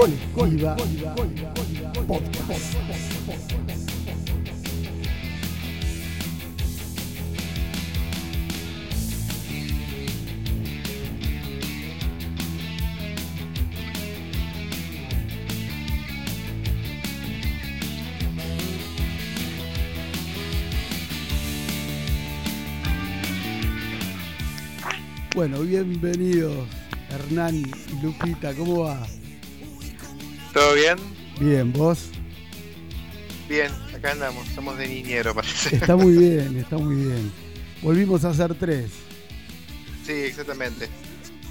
Colectiva Podcast. Bueno, bienvenidos Hernán y Lupita, ¿cómo va? ¿Todo bien? Bien, ¿vos? Bien, acá andamos, estamos de niñero parece. Está muy bien, está muy bien. Volvimos a hacer tres. Sí, exactamente.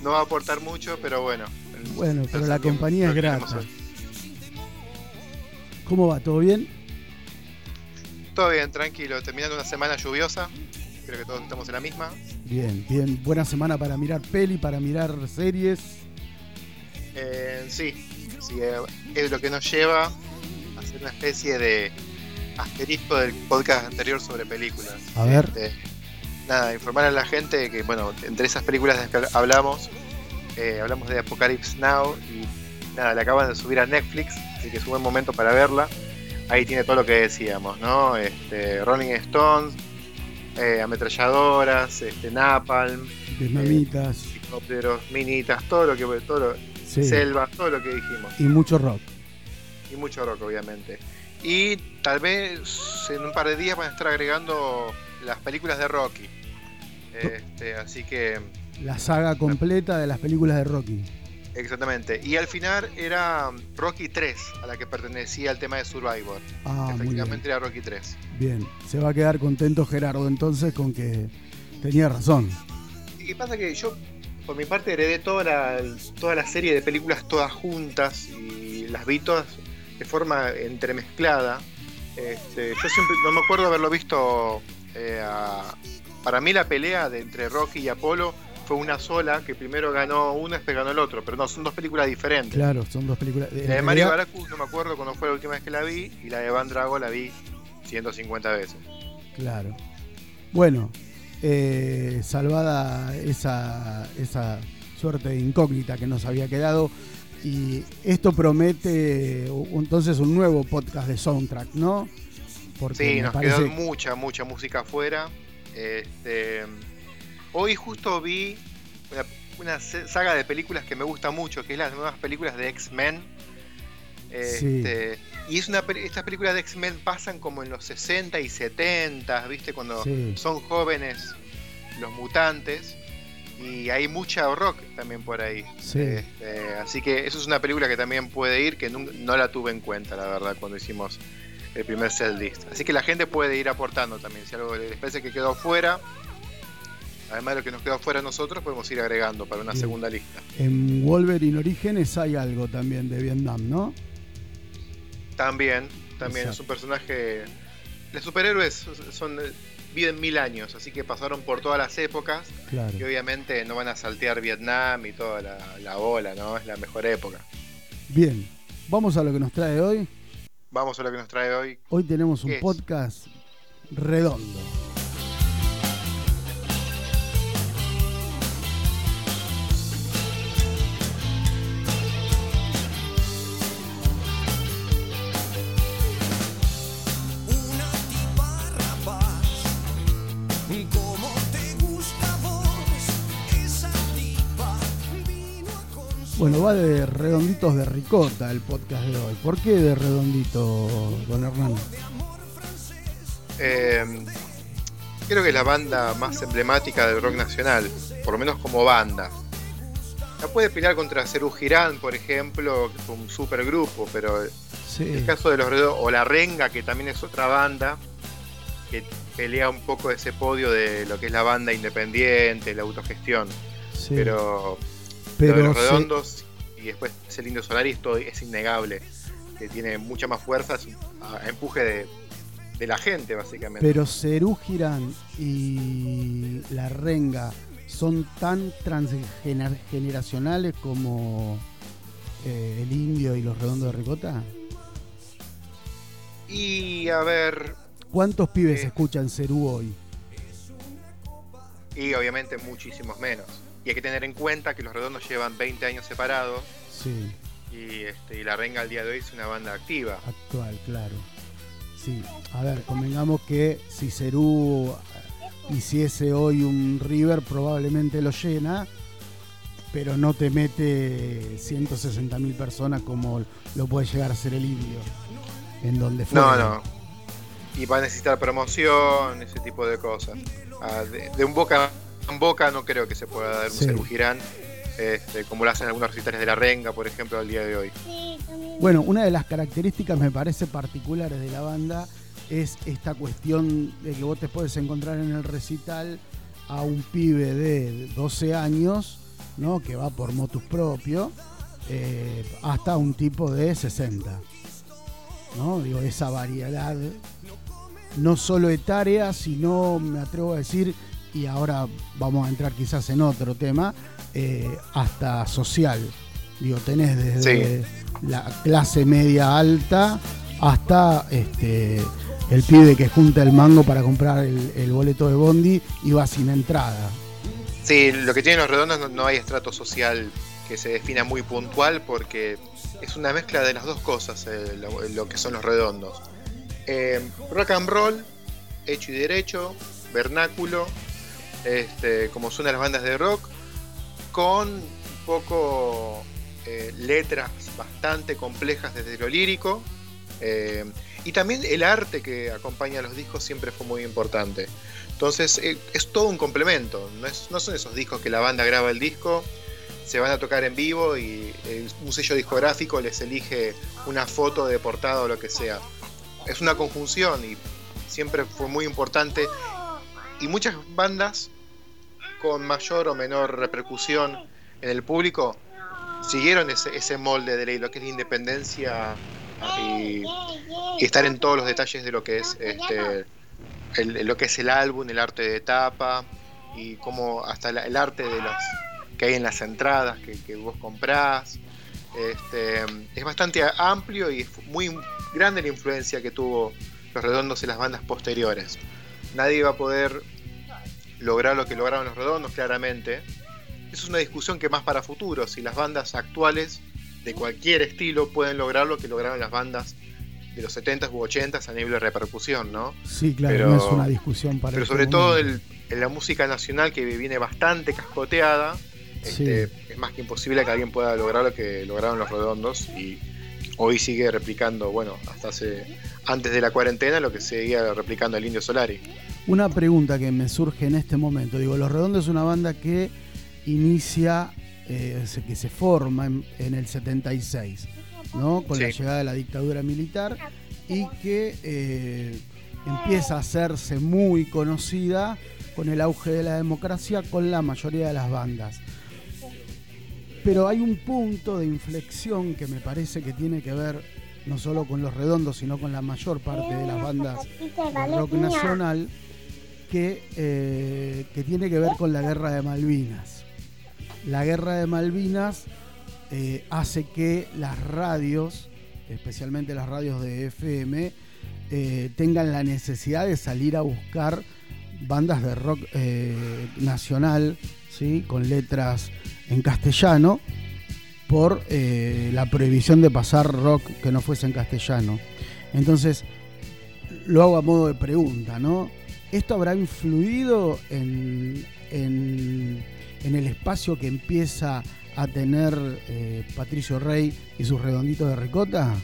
No va a aportar mucho, pero bueno. Bueno, pero la compañía es grata. ¿Cómo va? ¿Todo bien? Todo bien, tranquilo. Terminando una semana lluviosa. Creo que todos estamos en la misma. Bien, bien. Buena semana para mirar peli, para mirar series. Eh, sí, sí, eh, es lo que nos lleva a hacer una especie de asterisco del podcast anterior sobre películas. A ver. Este, nada, informar a la gente que, bueno, entre esas películas de las que hablamos, eh, hablamos de Apocalypse Now y nada, la acaban de subir a Netflix, así que es un buen momento para verla. Ahí tiene todo lo que decíamos, ¿no? Este, Rolling Stones, eh, ametralladoras, este, Napalm, Vietnamitas. helicópteros, minitas, todo lo que todo lo- Sí. selva, todo lo que dijimos. Y mucho rock. Y mucho rock, obviamente. Y tal vez en un par de días van a estar agregando las películas de Rocky. Este, así que, La saga completa de las películas de Rocky. exactamente. Y al final era Rocky 3, a la que pertenecía el tema de Survivor. Ah. Efectivamente era Rocky 3. Bien. Se va a quedar contento Gerardo entonces con que tenía razón. ¿Y qué pasa? Que yo, por mi parte, heredé toda la, toda la serie de películas todas juntas y las vi todas de forma entremezclada. Este, yo siempre no me acuerdo haberlo visto. eh, a- para mí, la pelea de entre Rocky y Apolo fue una sola, que primero ganó uno, después ganó el otro. Pero no, son dos películas diferentes. Claro, son dos películas. La de Mario Baracus no me acuerdo cuándo fue la última vez que la vi, y la de Van Drago la vi 150 veces. Claro. Bueno, eh, salvada esa, esa suerte de incógnita que nos había quedado. Y esto promete entonces un nuevo podcast de soundtrack, ¿no? Porque Sí, nos parece- quedó mucha, mucha música afuera. Este, hoy justo vi una, una saga de películas que me gusta mucho, que es las nuevas películas de X-Men. Este, Y es una, estas películas de X-Men pasan como en los 60 y 70, ¿viste? Cuando Sí. son jóvenes los mutantes. Y hay mucha rock también por ahí. Sí. Este, así que eso es una película que también puede ir, que nun- no la tuve en cuenta, la verdad, cuando hicimos el primer set list. Así que la gente puede ir aportando también. Si algo les parece que quedó fuera, además de lo que nos quedó fuera a nosotros, podemos ir agregando para una Bien. segunda lista. En Wolverine Orígenes hay algo también de Vietnam, ¿no? También, también Exacto. es un personaje. Los superhéroes son viven mil años, así que pasaron por todas las épocas Claro. y obviamente no van a saltear Vietnam y toda la, la ola, ¿no? Es la mejor época. Bien, vamos a lo que nos trae hoy. Vamos a lo que nos trae hoy. Hoy tenemos un podcast redondo. Bueno, va de redonditos de ricota el podcast de hoy. ¿Por qué de redondito, don Hernán? Eh, creo que es la banda más emblemática del rock nacional, por lo menos como banda. La puede pelear contra Cerú Girán, por ejemplo, que fue un super grupo, pero el Sí, caso de los Redondos, o La Renga, que también es otra banda, que pelea un poco ese podio de lo que es la banda independiente, la autogestión. sí. Pero, Pero los Redondos y después el Indio Solari esto es innegable, que tiene mucha más fuerza, a- empuje de, de la gente, básicamente. Pero Cerú Girán y La Renga son tan transgeneracionales como eh, el indio y los redondos de ricota. Y a ver, ¿Cuántos pibes Eh. escuchan Cerú hoy? y obviamente muchísimos menos. Y hay que tener en cuenta que los redondos llevan 20 años separados Sí, y, este, y La Renga al día de hoy es una banda activa. actual, claro. Sí, a ver, convengamos que si Cerú hiciese hoy un River, probablemente lo llena, pero no te mete 160.000 personas como lo puede llegar a ser el indio, en donde fue. No, no. Y va a necesitar promoción, ese tipo de cosas. Ah, de, de un boca en boca no creo que se pueda dar un Sí. Este, como lo hacen algunos recitales de La Renga, por ejemplo, al día de hoy. Bueno, una de las características me parece particulares de la banda es esta cuestión de que vos te puedes encontrar en el recital a un pibe de 12 años, ¿no? Que va por motus propio, eh, hasta un tipo de 60. ¿No? Digo, esa variedad, no solo etaria, sino, me atrevo a decir, y ahora vamos a entrar quizás en otro tema, eh, hasta social. Digo, tenés desde la clase media alta hasta este el pibe que junta el mango para comprar el, el boleto de Bondi y va sin entrada. Sí, lo que tienen los redondos no, no hay estrato social que se defina muy puntual porque es una mezcla de las dos cosas eh, lo, lo que son los redondos. Eh, rock and roll, hecho y derecho, vernáculo, este, como suenan las bandas de rock, con un poco eh, letras bastante complejas desde lo lírico. eh, y también el arte que acompaña a los discos siempre fue muy importante. Entonces eh, es todo un complemento. No, es- no son esos discos que la banda graba el disco, se van a tocar en vivo y un sello discográfico les elige una foto de portada o lo que sea. Es una conjunción y siempre fue muy importante. Y muchas bandas con mayor o menor repercusión en el público siguieron ese, ese molde de lo que es la independencia y, estar en todos los detalles de lo que es este, el- lo que es el álbum, el arte de tapa y como hasta la- el arte de las que hay en las entradas que, que vos comprás. Este, es bastante amplio y es muy grande la influencia que tuvo los redondos en las bandas posteriores. Nadie va a poder lograr lo que lograron los redondos, claramente. Es una discusión que más para futuro, si las bandas actuales de cualquier estilo pueden lograr lo que lograron las bandas de los 70s u 80s a nivel de repercusión, ¿no? Sí, claro, Pero- no es una discusión para Pero sobre todo el- en la música nacional que viene bastante cascoteada, este, es más que imposible que alguien pueda lograr lo que lograron los redondos y hoy sigue replicando, bueno, hasta hace antes de la cuarentena lo que seguía replicando el Indio Solari. Una pregunta que me surge en este momento. Digo, Los Redondos es una banda que inicia, eh, que se forma en, en el 76, ¿no? Con la llegada de la dictadura militar y que eh, empieza a hacerse muy conocida con el auge de la democracia con la mayoría de las bandas. Pero hay un punto de inflexión que me parece que tiene que ver no solo con los redondos, sino con la mayor parte de las bandas de rock nacional que, eh, que tiene que ver con la guerra de Malvinas. La guerra de Malvinas eh, hace que las radios, especialmente las radios de FM, eh, tengan la necesidad de salir a buscar bandas de rock nacional, ¿sí? con letras en castellano, por la prohibición de pasar rock que no fuese en castellano. Entonces, lo hago a modo de pregunta, ¿no? ¿Esto habrá influido en, en- en el espacio que empieza a tener eh, Patricio Rey y sus redonditos de ricota?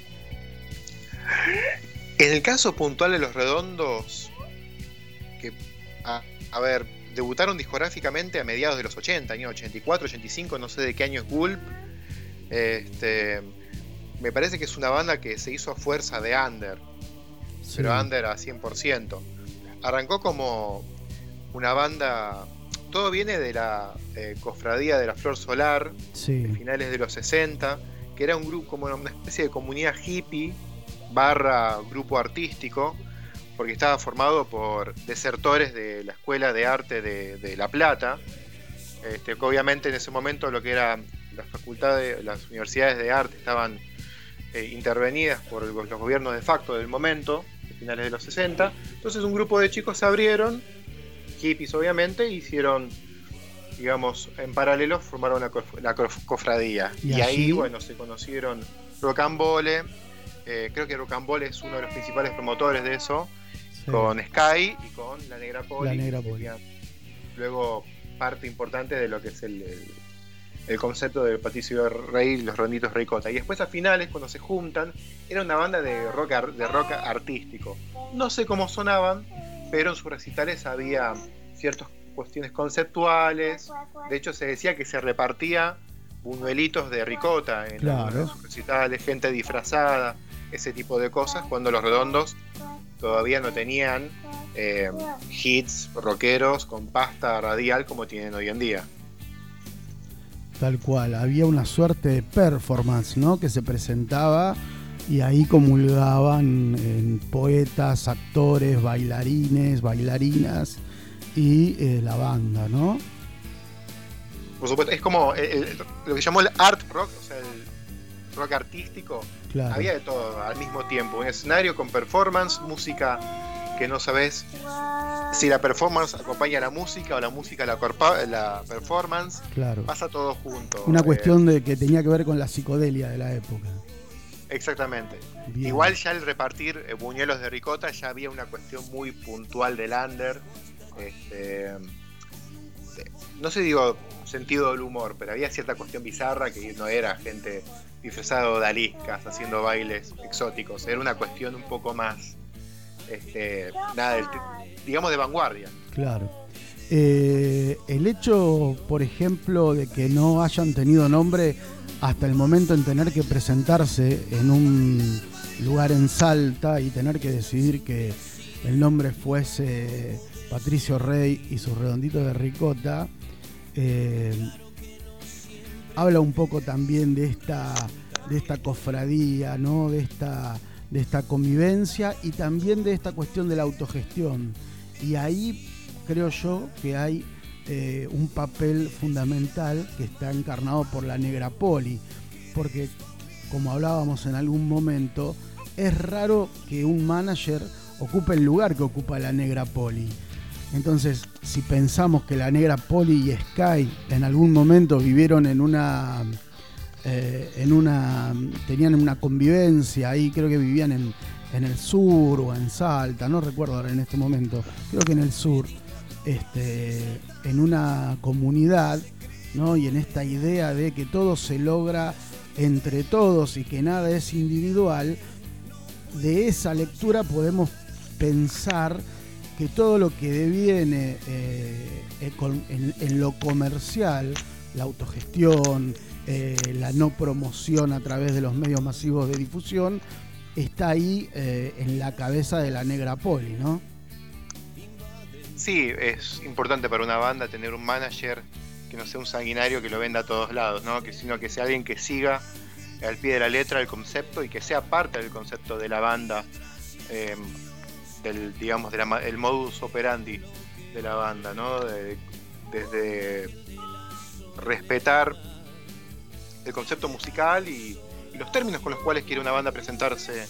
En el caso puntual de los redondos, que, a, a ver, debutaron discográficamente a mediados de los 80, año 84, 85, no sé de qué año es Gulp. Este, me parece que es una banda que se hizo a fuerza de under, pero under a 100%. Arrancó como una banda, todo viene de la eh, cofradía de la Flor Solar, Sí, de finales de los 60, que era un grupo como una especie de comunidad hippie barra grupo artístico, porque estaba formado por desertores de la Escuela de Arte de, de La Plata, este, que obviamente en ese momento lo que era las facultades, las universidades de arte estaban eh, intervenidas por el- los gobiernos de facto del momento, finales de los 60, entonces un grupo de chicos se abrieron, hippies obviamente, e hicieron digamos, en paralelo formaron una cof- la cof- cofradía. Y ahí, bueno, se conocieron Rocambole. eh, creo que Rocambole es uno de los principales promotores de eso, Sí. con Sky y con La Negra Poli. La Negra Poli. Luego, parte importante de lo que es el, el- el concepto de Patricio Rey y los Ronditos Ricota. Y después, a finales, cuando se juntan, era una banda de rock, ar- de rock artístico. No sé cómo sonaban, pero en sus recitales había ciertas cuestiones conceptuales. De hecho, se decía que se repartía buñuelitos de ricota en Claro. de sus recitales, gente disfrazada, ese tipo de cosas, cuando los redondos todavía no tenían eh, hits rockeros con pasta radial como tienen hoy en día. Tal cual, había una suerte de performance, ¿no? Que se presentaba y ahí comulgaban en poetas, actores, bailarines, bailarinas y eh, la banda, ¿no? Por supuesto, es como el- el- lo que llamó el art rock, o sea, el rock artístico. Claro. Había de todo al mismo tiempo. Un escenario con performance, música que no sabes si la performance acompaña a la música o la música la, corpa- la performance. Claro. Pasa todo junto. Una Eh, cuestión de que tenía que ver con la psicodelia de la época. exactamente. Bien. Igual ya el repartir eh, buñuelos de ricota ya había una cuestión muy puntual del under. Este, no sé digo sentido del humor, pero había cierta cuestión bizarra que no era gente disfrazada de odaliscas haciendo bailes exóticos. Era una cuestión un poco más, este, nada, digamos de vanguardia. Claro. Eh, el hecho, por ejemplo, de que no hayan tenido nombre hasta el momento en tener que presentarse en un lugar en Salta y tener que decidir que el nombre fuese Patricio Rey y sus redonditos de ricota, eh, habla un poco también de esta, de esta cofradía, ¿no? de, esta, de esta convivencia y también de esta cuestión de la autogestión. Y ahí creo yo que hay eh, un papel fundamental que está encarnado por la negra poli, porque como hablábamos en algún momento, es raro que un manager ocupe el lugar que ocupa la negra poli. Entonces, si pensamos que la negra poli y Sky en algún momento vivieron en una eh, en una tenían una convivencia ahí, creo que vivían en, en el sur o en Salta, no recuerdo ahora en este momento, creo que en el sur, este, en una comunidad, ¿no? Y en esta idea de que todo se logra entre todos y que nada es individual, de esa lectura podemos pensar que todo lo que deviene eh, eh, en lo comercial, la autogestión, eh, la no promoción a través de los medios masivos de difusión, está ahí eh, en la cabeza de la negra poli, ¿no? Sí, es importante para una banda tener un manager que no sea un sanguinario que lo venda a todos lados, ¿no? que, sino que sea alguien que siga al pie de la letra el concepto y que sea parte del concepto de la banda, eh, del, digamos, de la ma- el modus operandi de la banda, ¿no? De- desde respetar el concepto musical y, los términos con los cuales quiere una banda presentarse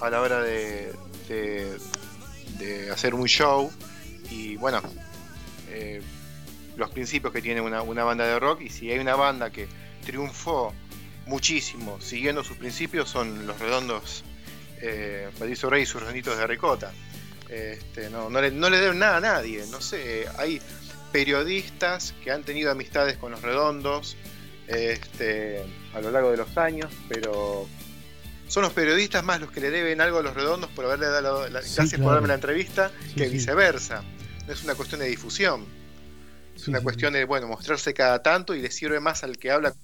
a la hora de, de- hacer un show y bueno, eh, los principios que tiene una, banda de rock y si hay una banda que triunfó muchísimo siguiendo sus principios son los redondos eh, y sus redonditos de ricota. Este, no, no, le, no le deben nada a nadie, no sé, hay periodistas que han tenido amistades con los redondos este, a lo largo de los años, pero son los periodistas más los que le deben algo a los redondos por haberle dado la, Sí, gracias claro. por darme la entrevista Sí, que sí. viceversa. No es una cuestión de difusión, es una cuestión de bueno mostrarse cada tanto y le sirve más al que habla con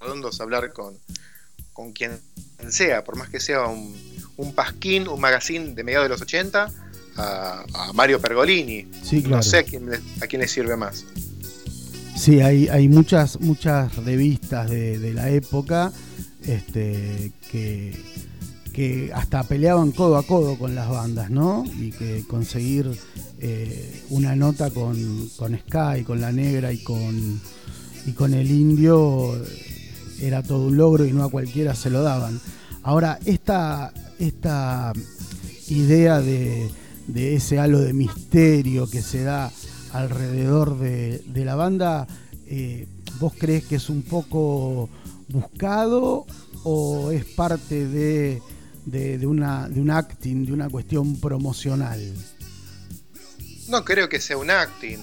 los redondos hablar con, con quien sea, por más que sea un, un pasquín, un magazine de mediados de los 80, a, a Mario Pergolini. Claro. No sé a quién, le, a quién le sirve más. Sí, hay, hay muchas, muchas revistas de, de la época este, que, que hasta peleaban codo a codo con las bandas, ¿no? Y que conseguir eh, una nota con, con Sky, con La Negra y con, y con el Indio era todo un logro y no a cualquiera se lo daban. Ahora, esta, esta idea de, de ese halo de misterio que se da alrededor de, la banda, eh, ¿vos crees que es un poco buscado o es parte de, de, de una, de un acting, de una cuestión promocional? No creo que sea un acting.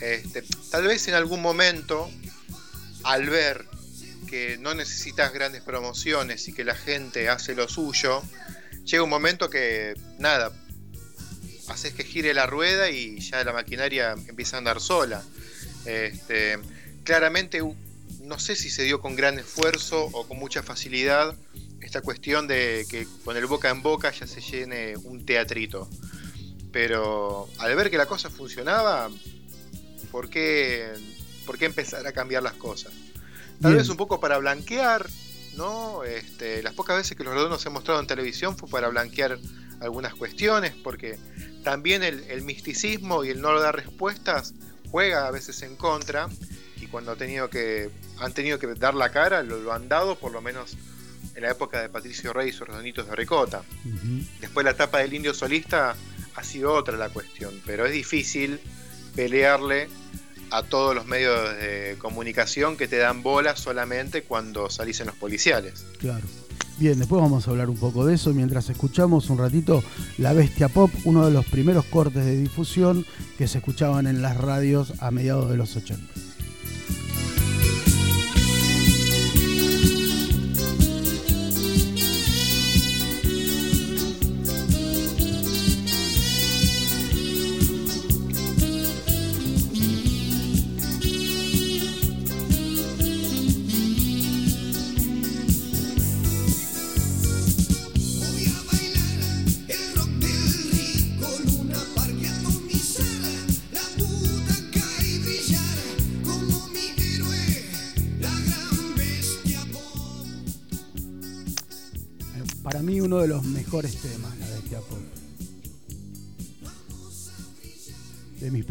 Este, tal vez en algún momento, al ver que no necesitas grandes promociones y que la gente hace lo suyo, llega un momento que nada, haces que gire la rueda y ya la maquinaria empieza a andar sola. Este, claramente, no sé si se dio con gran esfuerzo o con mucha facilidad esta cuestión de que con el boca en boca ya se llene un teatrito. Pero al ver que la cosa funcionaba, ¿por qué, por qué empezar a cambiar las cosas? Tal Bien. vez un poco para blanquear, ¿no? Este, las pocas veces que los redondos se han mostrado en televisión fue para blanquear algunas cuestiones, porque también el, el misticismo y el no dar respuestas juega a veces en contra, y cuando ha tenido que, han tenido que dar la cara, lo, lo han dado, por lo menos en la época de Patricio Rey y sus redonditos de ricota. Ujú. Después la etapa del indio solista ha sido otra la cuestión, pero es difícil pelearle a todos los medios de comunicación que te dan bola solamente cuando salís en los policiales. Claro. Bien, después vamos a hablar un poco de eso mientras escuchamos un ratito La Bestia Pop, uno de los primeros cortes de difusión que se escuchaban en las radios a mediados de los 80.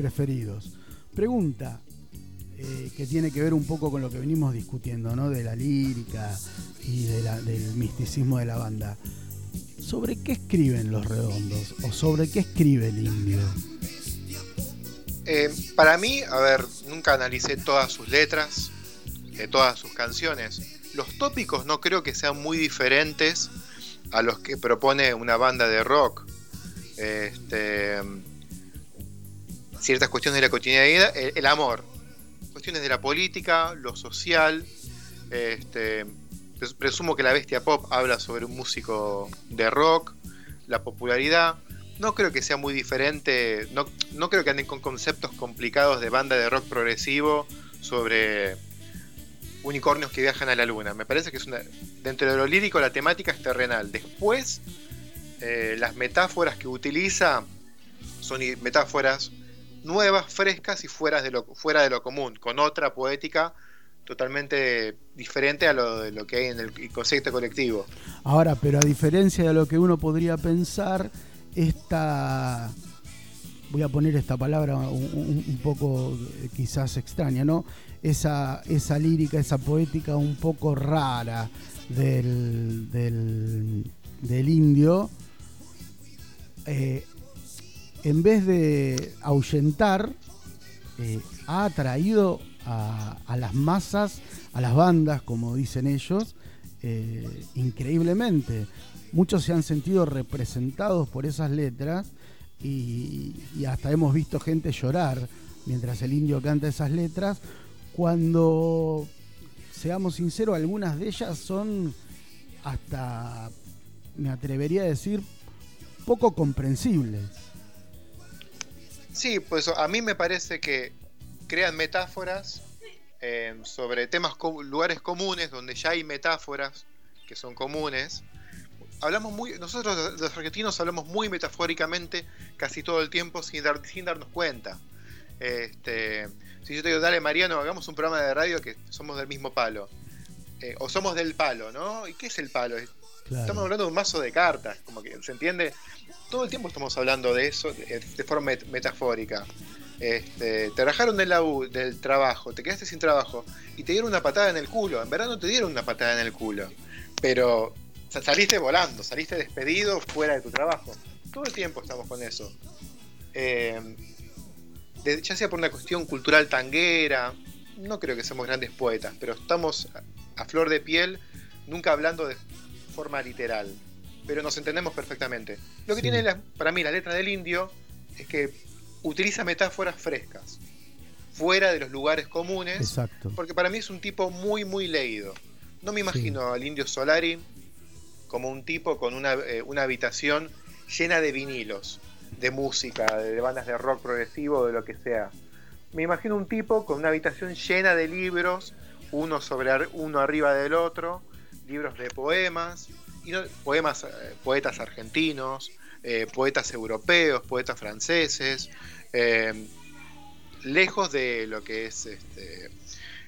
Preferidos. Pregunta eh, que tiene que ver un poco con lo que venimos discutiendo, ¿no? De la lírica y del misticismo de la banda. ¿Sobre qué escriben los redondos? ¿O sobre qué escribe el indio? Eh, para mí, a ver, nunca analicé todas sus letras, de todas sus canciones. Los tópicos no creo que sean muy diferentes a los que propone una banda de rock. Este, ciertas cuestiones de la cotidianidad, el, el amor, cuestiones de la política, lo social. Este, pres- presumo que la bestia pop habla sobre un músico de rock, la popularidad. No creo que sea muy diferente, no, creo que anden con conceptos complicados de banda de rock progresivo sobre unicornios que viajan a la luna. Me parece que es una. Dentro de lo lírico, la temática es terrenal. Después, eh, las metáforas que utiliza son metáforas nuevas, frescas y fuera de lo, fuera de lo común, con otra poética totalmente diferente a lo, de lo que hay en el concepto colectivo. Ahora, pero a diferencia de lo que uno podría pensar, esta. Voy a poner esta palabra un, poco eh, quizás extraña, ¿no? Esa, esa lírica, esa poética un poco rara del, del, del indio, eh, en vez de ahuyentar, eh, ha atraído a, las masas, a las bandas, como dicen ellos, eh, increíblemente. Muchos se han sentido representados por esas letras y hasta hemos visto gente llorar mientras el indio canta esas letras, cuando, seamos sinceros, algunas de ellas son hasta, me atrevería a decir, poco comprensibles. Sí, pues a mí me parece que crean metáforas eh, sobre temas, lugares comunes, donde ya hay metáforas que son comunes. Hablamos muy, nosotros los argentinos hablamos muy metafóricamente casi todo el tiempo sin, dar, sin darnos cuenta. Este, si yo te digo, dale Mariano, hagamos un programa de radio que somos del mismo palo. Eh, o somos del palo, ¿no? ¿Y qué es el palo? Estamos hablando de un mazo de cartas, como que se entiende. Todo el tiempo estamos hablando de eso de, forma met- metafórica. Este, te rajaron del, trabajo, te quedaste sin trabajo y te dieron una patada en el culo. En verdad no te dieron una patada en el culo, pero sa- saliste volando, saliste despedido fuera de tu trabajo. Todo el tiempo estamos con eso. De- ya sea por una cuestión cultural tanguera, no creo que seamos grandes poetas, pero estamos a flor de piel, nunca hablando de forma literal, pero nos entendemos perfectamente. Lo que Sí. tiene la- para mí la letra del indio es que utiliza metáforas frescas, fuera de los lugares comunes, Exacto. porque para mí es un tipo muy, muy leído. No me imagino al indio Solari como un tipo con una, eh, una habitación llena de vinilos, de música, de, bandas de rock progresivo, de lo que sea. Me imagino un tipo con una habitación llena de libros, uno sobre uno arriba del otro, libros de poemas, y no- poemas, eh, poetas argentinos, eh, poetas europeos, poetas franceses, eh, lejos de lo que es este,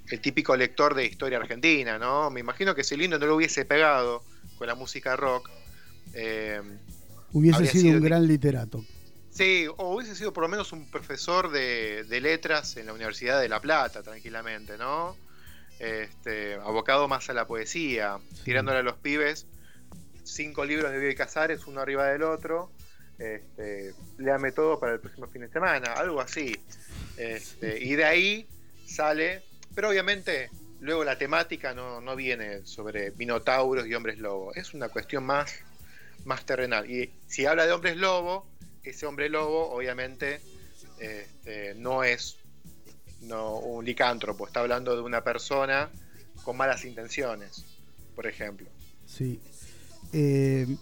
el típico lector de historia argentina, ¿no? Me imagino que si Lindo no lo hubiese pegado con la música rock, eh, Hubiese sido sido un gran literato. sí, o hubiese sido por lo menos un profesor de, de letras en la Universidad de La Plata, tranquilamente, ¿no? Este, abocado más a la poesía, tirándole a los pibes cinco libros de Bioy Casares, uno arriba del otro. Este, léame todo para el próximo fin de semana, algo así. Este, y de ahí sale, pero obviamente luego la temática no, no viene sobre minotauros y hombres lobo, es una cuestión más, más terrenal. Y si habla de hombres lobo, ese hombre lobo obviamente este, no es no, un licántropo, está hablando de una persona con malas intenciones, por ejemplo. Sí. Eh,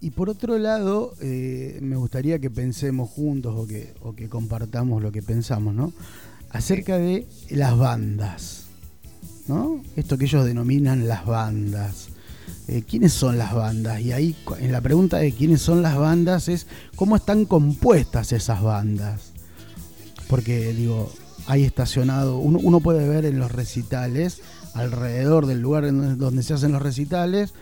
y por otro lado, eh, me gustaría que pensemos juntos o que, o que compartamos lo que pensamos, ¿no? Acerca de las bandas, ¿no? Esto que ellos denominan las bandas. Eh, ¿Quiénes son las bandas? Y ahí, en la pregunta de quiénes son las bandas, es cómo están compuestas esas bandas. Porque, digo, hay estacionado, uno, uno puede ver en los recitales, alrededor del lugar en donde- se hacen los recitales,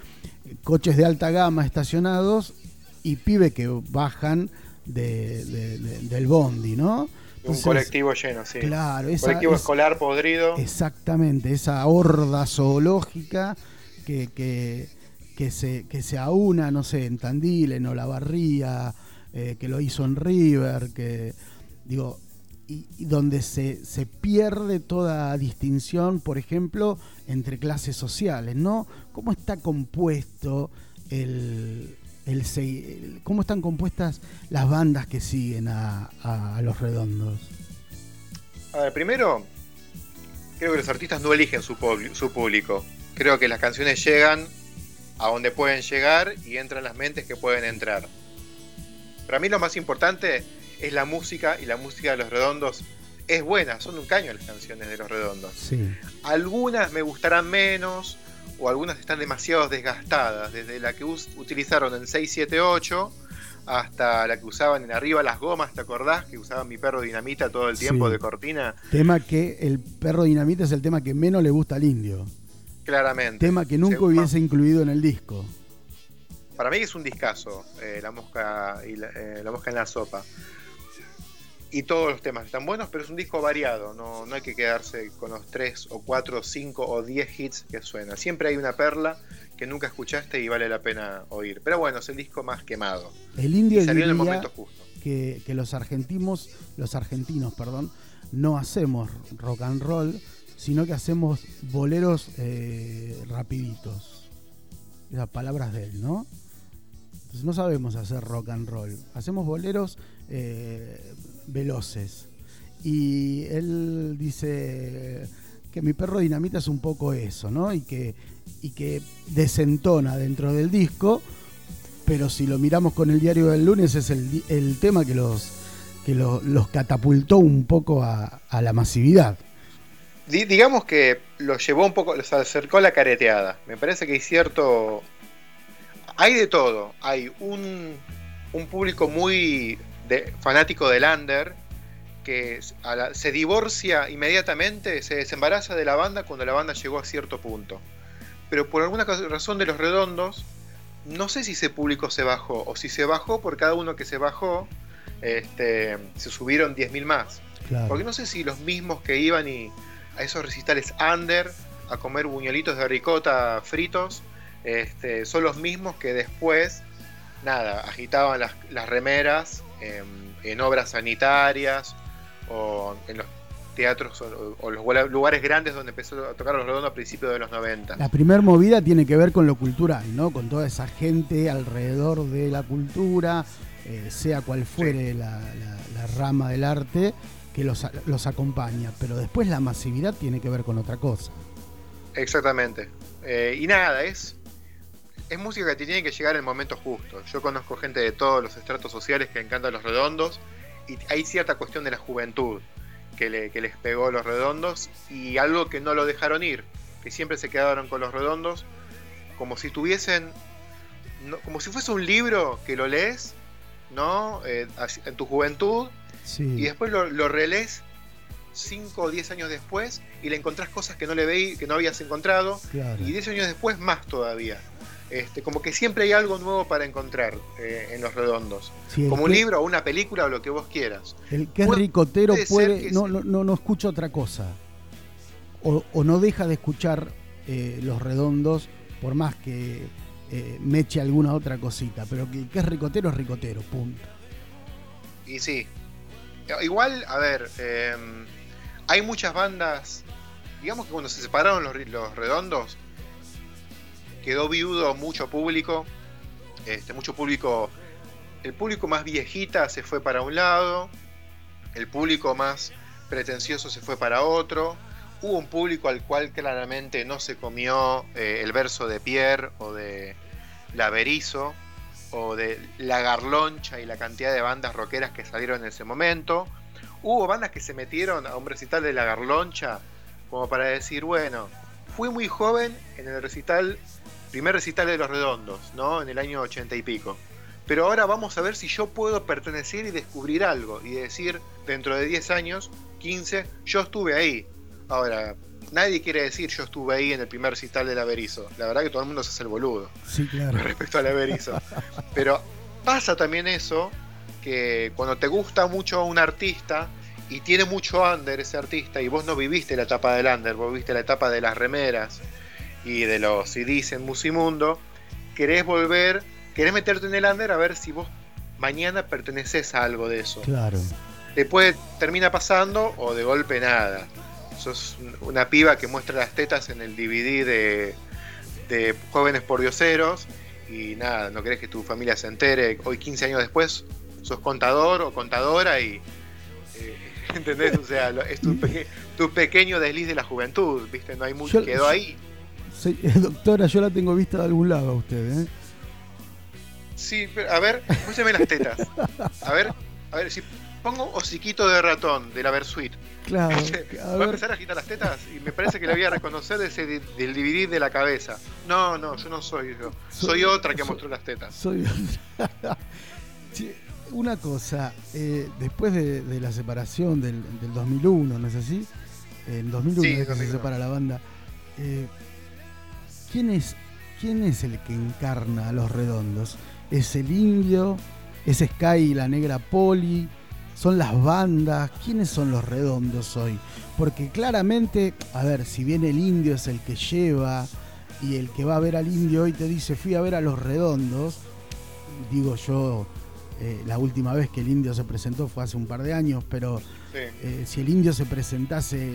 coches de alta gama estacionados y pibes que bajan de- de- de- del bondi, ¿no? Un colectivo lleno, sí. Claro, esa colectivo es- escolar podrido. Exactamente, esa horda zoológica que, que, que se, que se aúna, no sé, en Tandil, en Olavarría, eh, que lo hizo en River, que digo, y, donde se, se pierde toda distinción, por ejemplo, entre clases sociales, ¿no? ¿Cómo está compuesto el, el cómo están compuestas las bandas que siguen a, a- los redondos? A ver, primero, creo que los artistas no eligen su, su público. Creo que las canciones llegan a donde pueden llegar y entran las mentes que pueden entrar. Para mí lo más importante es la música y la música de los redondos es buena, son un caño las canciones de los redondos. Sí. Algunas me gustarán menos o algunas están demasiado desgastadas, desde la que utilizaron en 678 hasta la que usaban en arriba las gomas, ¿te acordás? Que usaban mi perro dinamita todo el tiempo Sí. de cortina. Tema que el perro dinamita es el tema que menos le gusta al indio. Claramente. Tema que nunca hubiese incluido en el disco. Para mí es un discazo, eh, la mosca y la, eh, La mosca en la sopa. Y todos los temas están buenos, pero es un disco variado. No, no hay que quedarse con los 3 o 4 o 5 o 10 hits que suena. Siempre hay una perla que nunca escuchaste y vale la pena oír. Pero bueno, es el disco más quemado. El indio Y salió en el momento justo. que, que los argentinos, los argentinos, perdón, no hacemos rock and roll, sino que hacemos boleros eh, rapiditos. Esas palabras de él, ¿no? Entonces no sabemos hacer rock and roll, hacemos boleros eh, veloces. Y él dice que mi perro dinamita es un poco eso, ¿no? Y que, y que desentona dentro del disco, pero si lo miramos con el diario del lunes es el, el tema que los que lo- los catapultó un poco a, a la masividad. Di- digamos que lo llevó un poco, los acercó a la careteada. Me parece que hay cierto. Hay de todo. Hay un, un público muy de- fanático del under que la- se divorcia inmediatamente, se desembaraza de la banda cuando la banda llegó a cierto punto. Pero por alguna razón de los redondos, no sé si ese público se bajó o si se bajó por cada uno que se bajó, este, se subieron 10.000 más. Claro. Porque no sé si los mismos que iban y a esos recitales under a comer buñuelitos de ricota fritos este, son los mismos que después, nada, agitaban las, las remeras en, en obras sanitarias o en los teatros o, o los lugares grandes donde empezó a tocar los redondos a principios de los 90. La primer movida tiene que ver con lo cultural, ¿no? Con toda esa gente alrededor de la cultura, eh, sea cual fuere la, la- la rama del arte, que los, los acompaña. Pero después la masividad tiene que ver con otra cosa. Exactamente. Eh, y nada, es, es música que te tiene que llegar en el momento justo. Yo conozco gente de todos los estratos sociales que encantan los redondos y hay cierta cuestión de la juventud que, le- que les pegó los redondos y algo que no lo dejaron ir, que siempre se quedaron con los redondos como si tuviesen, no- como si fuese un libro que lo lees, ¿no? Eh, en tu juventud Sí. y después lo, lo relees 5 o 10 años después y le encontrás cosas que no le veí, que no habías encontrado Claro. y 10 años después más todavía. Este, como que siempre hay algo nuevo para encontrar eh, en los redondos. Sí, Como un que- libro o una película o lo que vos quieras. El que es ricotero puede no, no, no, no escucha otra cosa. O, o no deja de escuchar eh, los redondos, por más que eh, me eche alguna otra cosita. Pero que el que es ricotero es ricotero, punto. Y sí. Igual, a ver, eh, hay muchas bandas. Digamos que cuando se separaron los, los redondos, quedó viudo mucho público. Este, mucho público. El público más viejita se fue para un lado. El público más pretencioso se fue para otro. Hubo un público al cual claramente no se comió eh, el verso de Pierre o de Laverizo o de La Garloncha y la cantidad de bandas rockeras que salieron en ese momento. Hubo bandas que se metieron a un recital de La Garloncha como para decir, bueno, fui muy joven en el recital, primer recital de Los Redondos, ¿no? En el año ochenta y pico. Pero ahora vamos a ver si yo puedo pertenecer y descubrir algo y decir, dentro de 10 años, 15, yo estuve ahí. Ahora, nadie quiere decir yo estuve ahí en el primer recital del Averizo. La verdad que todo el mundo se hace el boludo Sí, claro. respecto al Averizo. Pero pasa también eso, que cuando te gusta mucho un artista y tiene mucho under ese artista y vos no viviste la etapa del under, vos viviste la etapa de las remeras y de los CDs en Musimundo, querés volver, querés meterte en el under a ver si vos mañana perteneces a algo de eso. Claro. Después termina pasando o de golpe nada. Sos una piba que muestra las tetas en el DVD de, de Jóvenes por Dioseros y nada, no querés que tu familia se entere. Hoy 15 años después sos contador o contadora y... eh, ¿Entendés? O sea, es tu, peque- tu pequeño desliz de la juventud, ¿viste? No hay mucho, quedó ahí. Sí, doctora, yo la tengo vista de algún lado a usted, ¿eh? Sí, pero, a ver, muéstrame las tetas. A ver, a ver, si pongo hociquito de ratón de la Versuit, Claro. Va a empezar a agitar las tetas y me parece que la voy a reconocer de ese, del DVD de la cabeza. No, no, yo no soy yo. Soy Soy- otra que soy- mostró las tetas. soy Che, una cosa, eh, después de, de la separación del, del 2001, ¿no es así? En 2001 Sí, es que se 2001. separa la banda. Eh, ¿quién, es, ¿Quién es el que encarna a los redondos? ¿Es el indio? ¿Es Sky y la negra Poli? ¿Son las bandas? ¿Quiénes son los redondos hoy? Porque claramente, a ver, si bien el indio es el que lleva y el que va a ver al indio hoy te dice fui a ver a los redondos, digo yo, eh, la última vez que el indio se presentó fue hace un par de años, pero Sí. eh, si el indio se presentase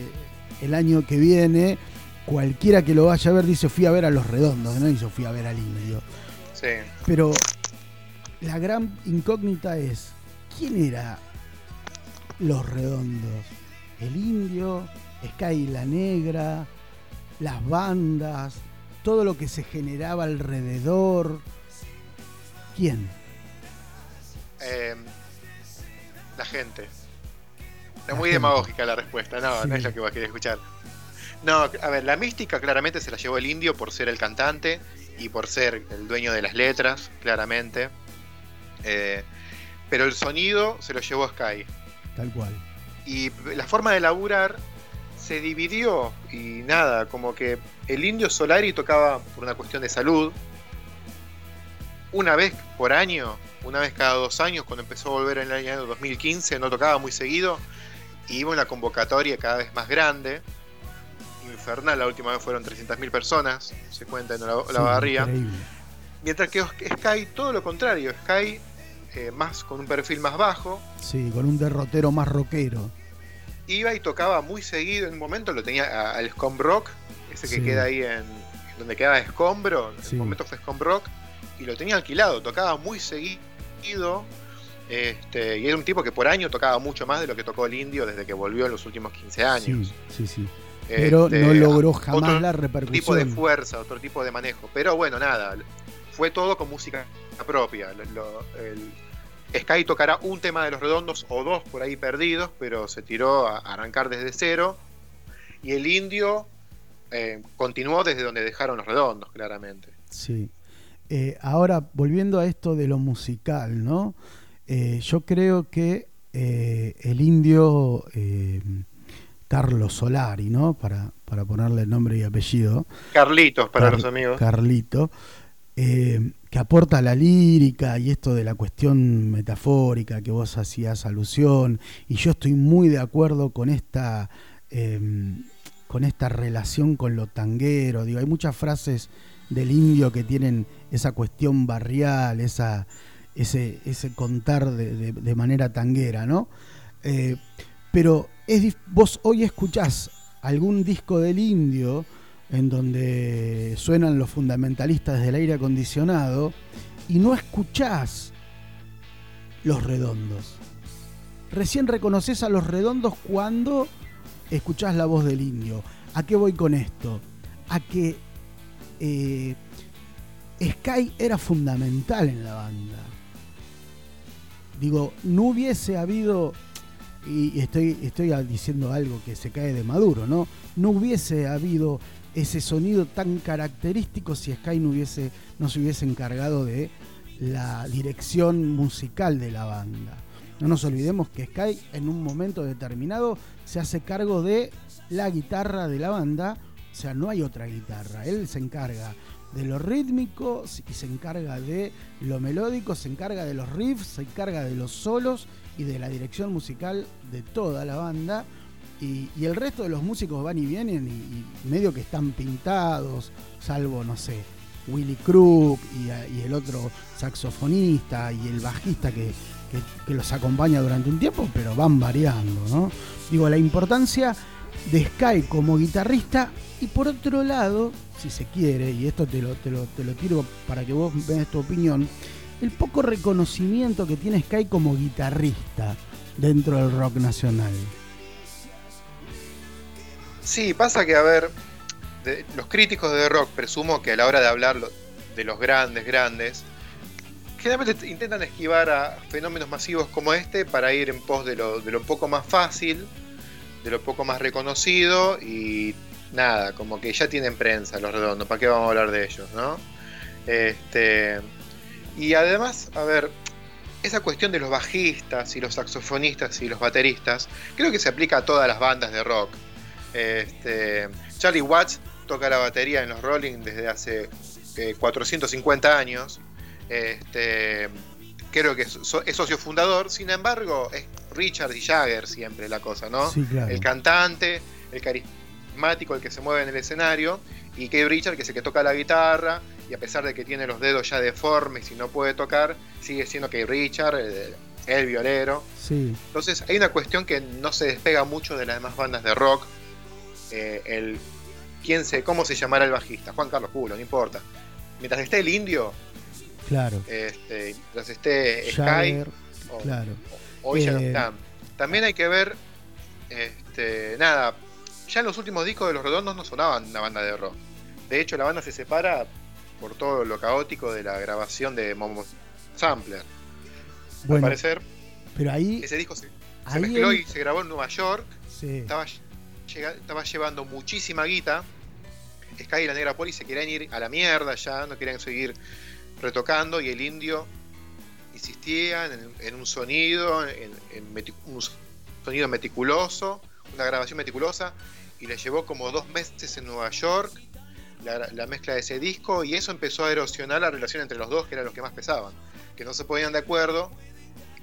el año que viene, cualquiera que lo vaya a ver dice fui a ver a los redondos, no dice fui a ver al indio. Sí. Pero la gran incógnita es, ¿quién era los redondos? El indio, Sky la negra, las bandas, todo lo que se generaba alrededor. ¿Quién? Eh, la gente. Es muy demagógica la respuesta, no, Sí. no es lo que vos querés escuchar. No, a ver, la mística claramente se la llevó el indio por ser el cantante y por ser el dueño de las letras, claramente. Eh, pero el sonido se lo llevó Sky. Tal cual. y la forma de laburar se dividió y nada, como que el indio Solari tocaba por una cuestión de salud una vez por año, una vez cada dos años, cuando empezó a volver en el año 2015, no tocaba muy seguido, y iba una convocatoria cada vez más grande, infernal, la última vez fueron 300.000 personas, se cuenta en la, la Sí, barría. Mientras que Sky, todo lo contrario, Sky eh, más con un perfil más bajo. Sí, con un derrotero más rockero. Iba y tocaba muy seguido. En un momento lo tenía al Scum Rock, ese que Sí. queda ahí en donde queda Escombro. En Sí. un momento fue Scum Rock y lo tenía alquilado. Tocaba muy seguido. Este, y era un tipo que por año tocaba mucho más de lo que tocó el indio desde que volvió en los últimos 15 años. Sí, sí, sí. Pero Este, no logró jamás otro la tipo de repercusión. fuerza, otro tipo de manejo. Pero bueno, nada, fue todo con música propia. Lo- lo- el- Sky tocará un tema de los redondos o dos por ahí perdidos, pero se tiró a arrancar desde cero. Y el indio eh, continuó desde donde dejaron los redondos, claramente. Sí. Eh, ahora, volviendo a esto de lo musical, ¿no? Eh, yo creo que el indio Carlos Solari, ¿no? Para, para ponerle nombre y apellido. Carlitos, para Car- los amigos. Carlito, eh, que aporta la lírica y esto de la cuestión metafórica que vos hacías alusión, y yo estoy muy de acuerdo con esta, eh, con esta relación con lo tanguero. Digo, hay muchas frases del indio que tienen esa cuestión barrial, esa, ese, ese contar de, de- de manera tanguera, ¿no? Eh, pero vos hoy escuchás algún disco del indio en donde suenan los fundamentalistas del aire acondicionado y no escuchás los redondos. Recién reconoces a los redondos cuando escuchás la voz del indio. ¿A qué voy con esto? A que eh, Sky era fundamental en la banda. Digo, no hubiese habido, y estoy, estoy diciendo algo que se cae de maduro, ¿no? No hubiese habido ese sonido tan característico si Sky no, hubiese, no se hubiese encargado de la dirección musical de la banda. No nos olvidemos que Sky en un momento determinado se hace cargo de la guitarra de la banda, o sea, no hay otra guitarra, él se encarga de lo rítmico y se encarga de lo melódico, se encarga de los riffs, se encarga de los solos y de la dirección musical de toda la banda. Y, el resto de los músicos van y vienen y, medio que están pintados, salvo, no sé, Willy Crook y, el otro saxofonista y el bajista que, que- que los acompaña durante un tiempo, pero van variando, ¿no? Digo, la importancia de Sky como guitarrista y por otro lado, si se quiere, y esto te lo, te lo, te lo tiro para que vos veas tu opinión, el poco reconocimiento que tiene Sky como guitarrista dentro del rock nacional. Sí, pasa que, a ver, los críticos de rock, presumo que a la hora de hablar de los grandes, grandes, generalmente intentan esquivar a fenómenos masivos como este para ir en pos de lo, de lo poco más fácil, de lo poco más reconocido y nada, como que ya tienen prensa los redondos, ¿para qué vamos a hablar de ellos, no? Este, y además, a ver, esa cuestión de los bajistas y los saxofonistas y los bateristas, creo que se aplica a todas las bandas de rock. Este, Charlie Watts toca la batería en los Rolling desde hace eh, 450 años. Este, creo que es, es socio fundador, sin embargo, es Richard y Jagger siempre la cosa, ¿no? Sí, claro. El cantante, el carismático, el que se mueve en el escenario, y Keith Richard, que es el que toca la guitarra, y a pesar de que tiene los dedos ya deformes y no puede tocar, sigue siendo Keith Richard, el, el violero. Sí, Entonces hay una cuestión que no se despega mucho de las demás bandas de rock. Eh, el quién se, cómo se llamará el bajista, Juan Carlos Culo, no importa. Mientras esté el indio, claro. este, mientras esté Sky o, claro. o ya no Eh, están. También hay que ver, este, nada, ya en los últimos discos de Los Redondos no sonaban una banda de rock. De hecho, la banda se separa por todo lo caótico de la grabación de Momo Sampler. Al Bueno, parecer, pero ahí, ese disco se, mezcló y se grabó en Nueva York. sí, estaba, llega- estaba llevando muchísima guita. Sky y la Negra Poli se querían ir a la mierda ya, no querían seguir retocando y el indio insistía en, en un sonido, en, en un sonido meticuloso, una grabación meticulosa y le llevó como dos meses en Nueva York la, la mezcla de ese disco y eso empezó a erosionar la relación entre los dos que eran los que más pesaban, que no se ponían de acuerdo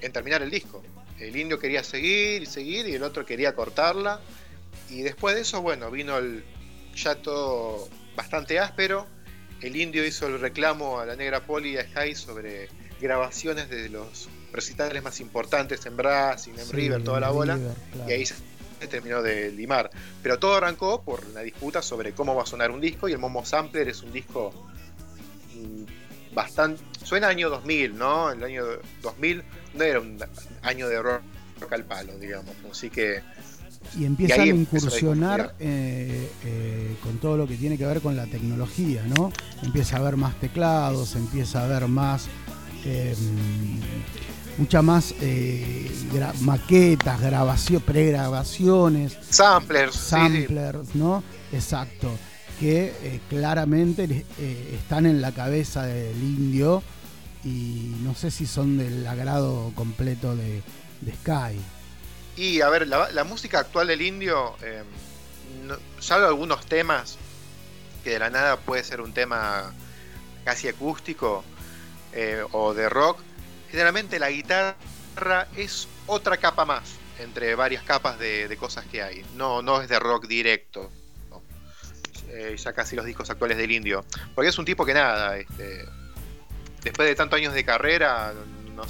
en terminar el disco. El indio quería seguir y seguir y el otro quería cortarla. Y después de eso, bueno, vino el ya todo bastante áspero el indio hizo el reclamo a la negra Poli y a Sky sobre grabaciones de los recitales más importantes en Brasil, en Sí, River, toda la bola, River, claro. y ahí terminó de limar. Pero todo arrancó por la disputa sobre cómo va a sonar un disco, y el Momo Sampler es un disco bastante... Suena año 2000, ¿no? El año 2000 no era un año de rock al palo, digamos. Así que Y empiezan a incursionar eh, eh, con todo lo que tiene que ver con la tecnología, ¿no? Empieza a haber más teclados, empieza a haber más, eh, mucha más eh, gra- maquetas, grabación, pregrabaciones, samplers, sí. samplers, ¿no? Exacto, que eh, claramente eh, están en la cabeza del indio y no sé si son del agrado completo de, de Sky. Y a ver, la, la música actual del indio, eh, no- salvo algunos temas, que de la nada puede ser un tema casi acústico eh, o de rock, generalmente la guitarra es otra capa más entre varias capas de, cosas que hay. No, no es de rock directo. Eh, ya casi los discos actuales del indio. Porque es un tipo que nada, este, después de tantos años de carrera, no,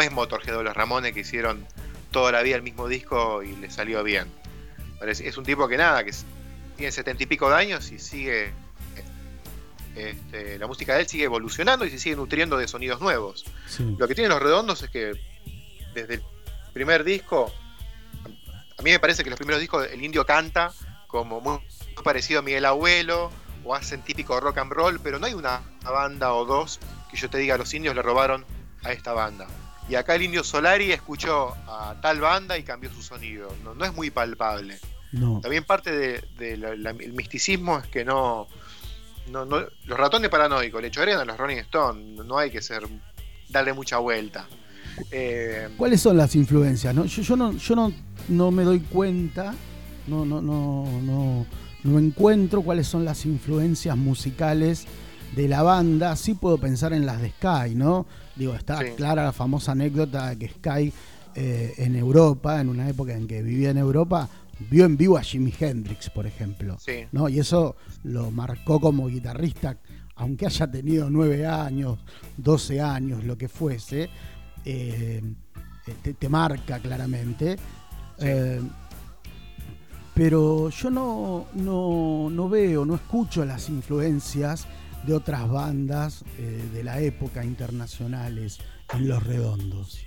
es Motorhead o los Ramones que hicieron toda la vida el mismo disco y le salió bien. Es un tipo que nada, que tiene setenta y pico de años y sigue. Este, la música de él sigue evolucionando y se sigue nutriendo de sonidos nuevos. Sí. Lo que tienen los redondos es que desde el primer disco, a mí me parece que los primeros discos el indio canta como muy parecido a Miguel Abuelo o hacen típico rock and roll, pero no hay una banda o dos que yo te diga los indios le robaron a esta banda. Y acá el indio Solari escuchó a tal banda y cambió su sonido. No, no es muy palpable. No. También parte del misticismo es que no, no, no- Los ratones paranoicos le chorean a los Rolling Stones. No, hay que ser darle mucha vuelta. Eh, ¿Cuáles son las influencias? no? Yo, yo no, yo no, no me doy cuenta, no, no, no, no, no encuentro cuáles son las influencias musicales de la banda. Sí puedo pensar en las de Sky, ¿no? Digo, está Sí. clara la famosa anécdota de que Sky eh, en Europa, en una época en que vivía en Europa, vio en vivo a Jimi Hendrix, por ejemplo. sí. ¿no? Y eso lo marcó como guitarrista, aunque haya tenido 9 años, 12 años, lo que fuese, eh, te, te marca claramente. Sí. Eh, pero yo no, no, no veo, no escucho las influencias de otras bandas eh, de la época internacionales en Los Redondos.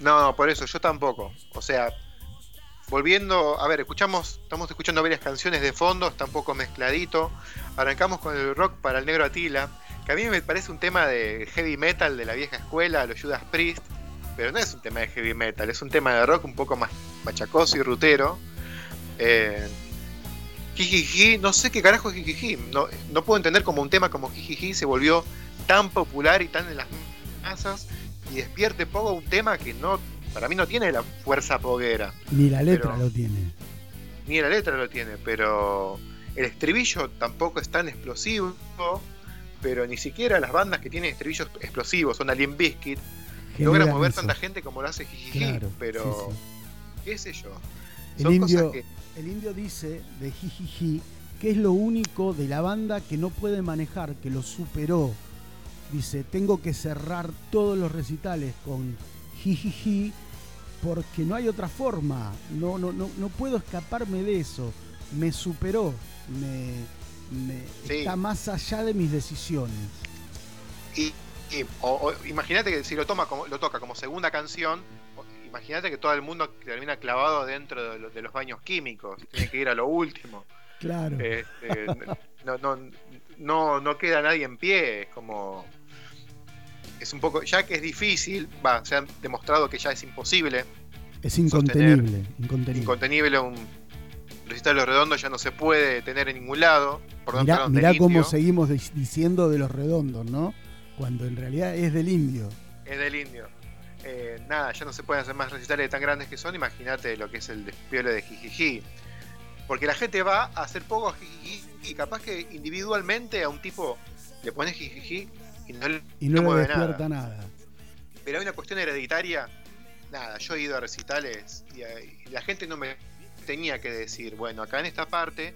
No, por eso, yo tampoco. O sea, volviendo, a ver, escuchamos, estamos escuchando varias canciones de fondo, está un poco mezcladito. Arrancamos con el rock para el negro Atila, que a mí me parece un tema de heavy metal de la vieja escuela, los Judas Priest, pero no es un tema de heavy metal, es un tema de rock un poco más machacoso y rutero. Eh, Jijiji, no sé qué carajo es Jijiji, no, no puedo entender cómo un tema como Jijiji se volvió tan popular y tan en las masas y despierte poco un tema que no para mí no tiene la fuerza poguera, Ni la letra Pero- lo tiene. ni la letra lo tiene, pero el estribillo tampoco es tan explosivo, pero ni siquiera las bandas que tienen estribillos explosivos, son Alien Biscuit, logran mover eso. tanta gente como lo hace Jijiji, Claro, pero sí, qué sé yo. El Son indio- cosas que El indio dice de Jijiji que es lo único de la banda que no puede manejar, que lo superó. Dice, tengo que cerrar todos los recitales con Jijiji porque no hay otra forma. No, no, no, no puedo escaparme de eso. Me superó. Me, me- Sí. está más allá de mis decisiones. Y, imagínate que si lo toma como, lo toca como segunda canción, imagínate que todo el mundo termina clavado dentro de, lo- de los baños químicos, tiene que ir a lo último. Claro. Este, no, no, no, no queda nadie en pie, es como es un poco, ya que es difícil, va, se ha demostrado que ya es imposible, es incontenible. Incontenible. incontenible un recital de los redondos ya no se puede tener en ningún lado. Perdón, Mirá, cómo indio. seguimos diciendo de los redondos, ¿no? Cuando en realidad es del indio. Es del indio. Eh, nada, ya no se pueden hacer más recitales tan grandes que son. Imagínate lo que es el despiole de Jijiji. Porque la gente va a hacer poco a Jijiji y capaz que individualmente a un tipo le pones Jijiji y no, le- Y no, le mueve despierta nada. nada. Pero hay una cuestión hereditaria. Nada, yo he ido a recitales y, y la gente no me tenía que decir, bueno, acá en esta parte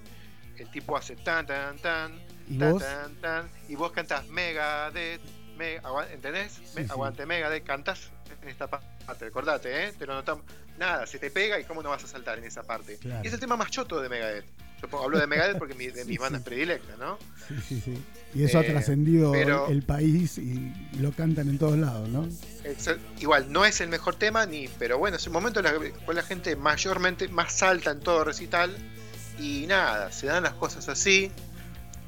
el tipo hace tan, tan, tan, ¿Y tan, vos? tan, tan, y vos cantás Megadeth, me, ¿entendés? Me- Sí, sí. Aguante Megadeth, cantás en esta parte, acordate, ¿eh? Te lo notamos. Nada, se te pega y cómo no vas a saltar en esa parte. Claro. Y es el tema más choto de Megadeth. Yo hablo de Megadeth porque mi- de Sí, mis bandas sí. predilectas, ¿no? Sí, sí, sí. Y eso ha Eh, trascendido pero- el país y lo cantan en todos lados, ¿no? Igual, no es el mejor tema, ni pero bueno, es un momento en el cual la gente mayormente más salta en todo recital y nada, se dan las cosas así.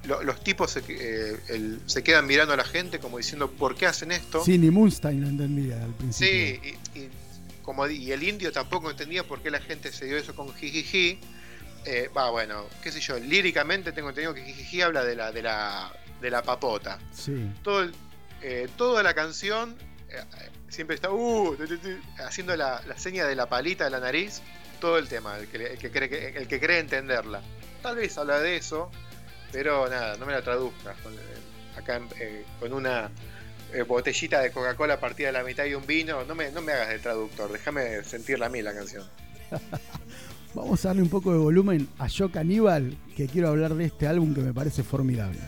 Lo- los tipos se, eh, el- se quedan mirando a la gente como diciendo, ¿por qué hacen esto? Sí, ni Munstein lo entendía al principio. Sí, y, y como, y el indio tampoco entendía por qué la gente se dio eso con Jijiji. Eh, Va, bueno, qué sé yo, líricamente tengo entendido que Jijiji habla de la, de la, de la papota. Sí, todo el- eh, toda la canción eh, eh, siempre está uh, tu, tu, tu, haciendo la, la seña de la palita de la nariz todo el tema el que, el que cree el que cree entenderla tal vez habla de eso pero nada no me la traduzcas con, eh, acá en- eh, con una eh, botellita de Coca-Cola partida a la mitad y un vino. No me, no me hagas de traductor déjame sentirla a mí la canción. Vamos a darle un poco de volumen a Yo Caníbal, que quiero hablar de este álbum que me parece formidable.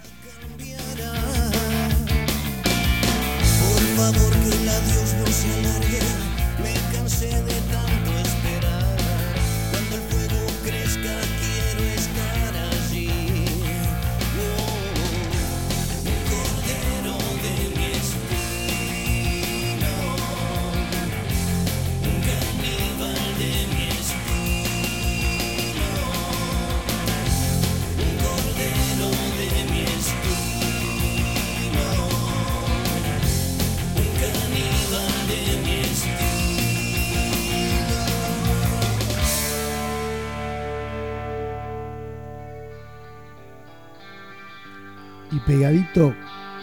Por favor que el adiós no se alargue, me cansé de pegadito,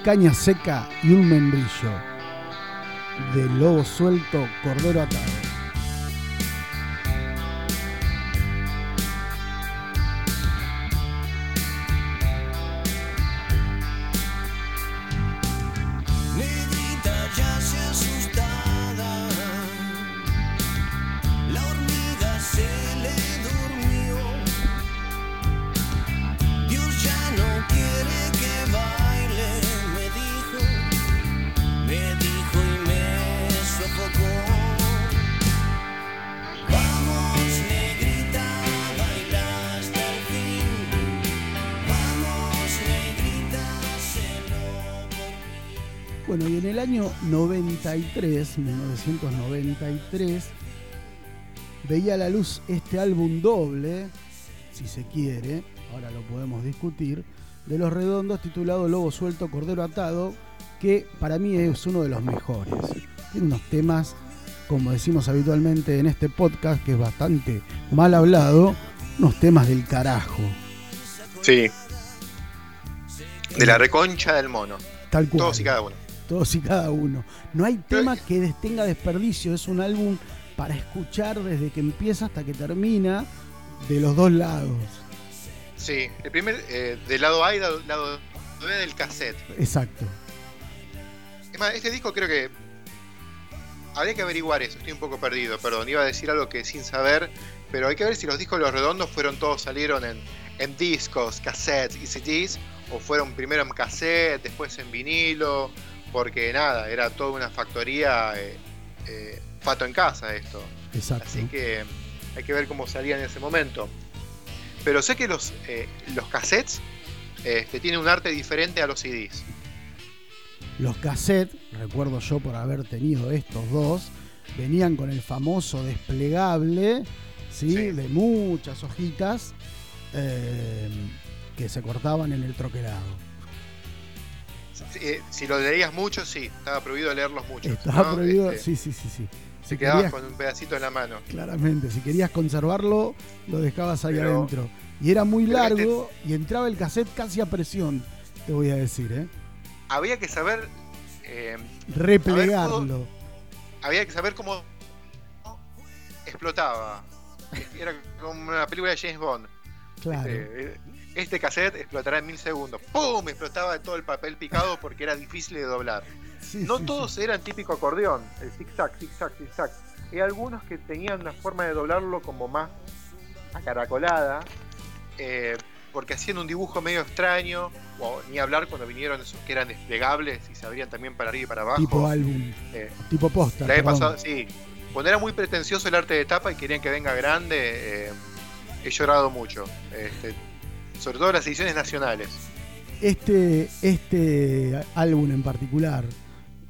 caña seca y un membrillo. De lobo suelto, cordero atado. 93, 1993, veía a la luz este álbum doble, si se quiere, ahora lo podemos discutir, de Los Redondos titulado Lobo Suelto, Cordero Atado, que para mí es uno de los mejores. Tiene unos temas, como decimos habitualmente en este podcast, que es bastante mal hablado, unos temas del carajo, sí de la reconcha del mono tal cual. todos y cada uno todos y cada uno. No hay tema que tenga desperdicio, es un álbum para escuchar desde que empieza hasta que termina de los dos lados. Sí, el primer, eh, del lado A y del lado B del cassette. Exacto. Es más, este disco creo que habría que averiguar eso, estoy un poco perdido, perdón, iba a decir algo que sin saber, pero hay que ver si los discos de los redondos fueron todos, salieron en, en discos, cassettes y CDs, o fueron primero en cassette, después en vinilo, porque nada, era toda una factoría eh, eh, fato en casa esto. Exacto. Así que hay que ver cómo salía en ese momento. Pero sé que los, eh, los cassettes este, tienen un arte diferente a los CDs. Los cassettes, recuerdo yo por haber tenido estos dos, venían con el famoso desplegable, ¿sí? Sí. De muchas hojitas eh, que se cortaban en el troquelado. Si, eh, si lo leías mucho, sí, estaba prohibido leerlos mucho. Estaba ¿no? prohibido, Este, sí, sí, sí, sí. Te Si quedabas querías- con un pedacito en la mano. Claramente, si querías conservarlo, lo dejabas ahí Pero- adentro. Y era muy este- largo y entraba el cassette casi a presión, te voy a decir, ¿eh? Había que saber. eh, Replegarlo. había que saber cómo explotaba. Era como una película de James Bond. Claro. Este, este cassette explotará en mil segundos. ¡Pum! Explotaba todo el papel picado porque era difícil de doblar. Sí, No sí, todos sí. eran típico acordeón, el zig-zag, zig-zag, zig-zag. Hay algunos que tenían una forma de doblarlo como más acaracolada. eh, porque hacían un dibujo medio extraño, o ni hablar cuando vinieron esos que eran desplegables y se abrían también para arriba y para abajo. Tipo álbum, Eh, tipo póster. la perdón. pasada, sí. Cuando era muy pretencioso el arte de tapa y querían que venga grande, eh, he llorado mucho. Este, sobre todo las ediciones nacionales. Este, este álbum en particular,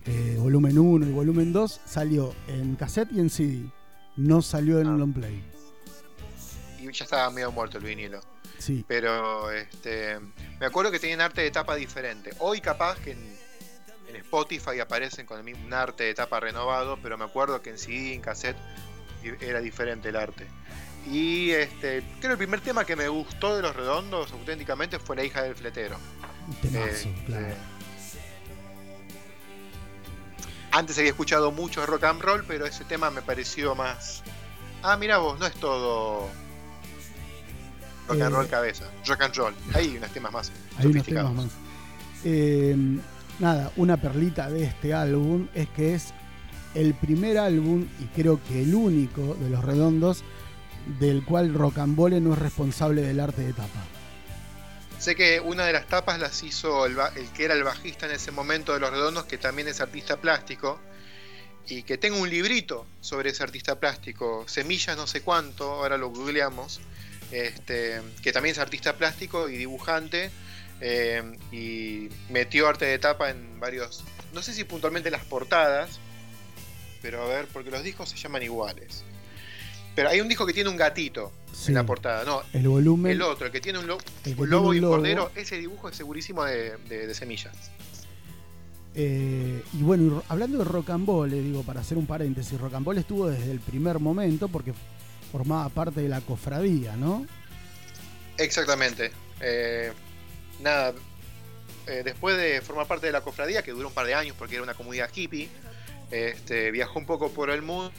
eh, volumen 1 y volumen 2, salió en cassette y en CD. No salió en Ah. long play. Y ya estaba medio muerto el vinilo. Sí, Pero este, me acuerdo que tenían arte de tapa diferente. Hoy capaz que en, en Spotify aparecen con el mismo un arte de tapa renovado, pero me acuerdo que en CD y en cassette era diferente el arte. Y este, creo que el primer tema que me gustó de los redondos auténticamente fue La hija del fletero. temazo, Este, claro. Antes había escuchado mucho rock and roll, pero ese tema me pareció más. Ah, mira vos, no es todo rock and Eh, roll cabeza, rock and roll. Hay unos temas más Hay unos temas más. Eh, nada, una perlita de este álbum es que es el primer álbum y creo que el único de los redondos del cual Rocambole no es responsable del arte de tapa. Sé que una de las tapas las hizo el, el que era el bajista en ese momento de Los Redondos, que también es artista plástico, y que tengo un librito sobre ese artista plástico, Semillas no sé cuánto, ahora lo googleamos, este, que también es artista plástico y dibujante, eh, y metió arte de tapa en varios, no sé si puntualmente las portadas, pero a ver, porque los discos se llaman iguales. Pero hay un disco que tiene un gatito Sí, en la portada, no, el volumen. el otro, el que tiene un, lo- el que un lobo tiene y un lobo, cordero, ese dibujo es segurísimo de, de- de semillas. eh, y bueno, hablando de Rocambole, digo, para hacer un paréntesis, Rocambole estuvo desde el primer momento porque formaba parte de la cofradía, ¿no? Exactamente. Eh, nada, eh, después de formar parte de la cofradía, que duró un par de años porque era una comunidad hippie, este, viajó un poco por el mundo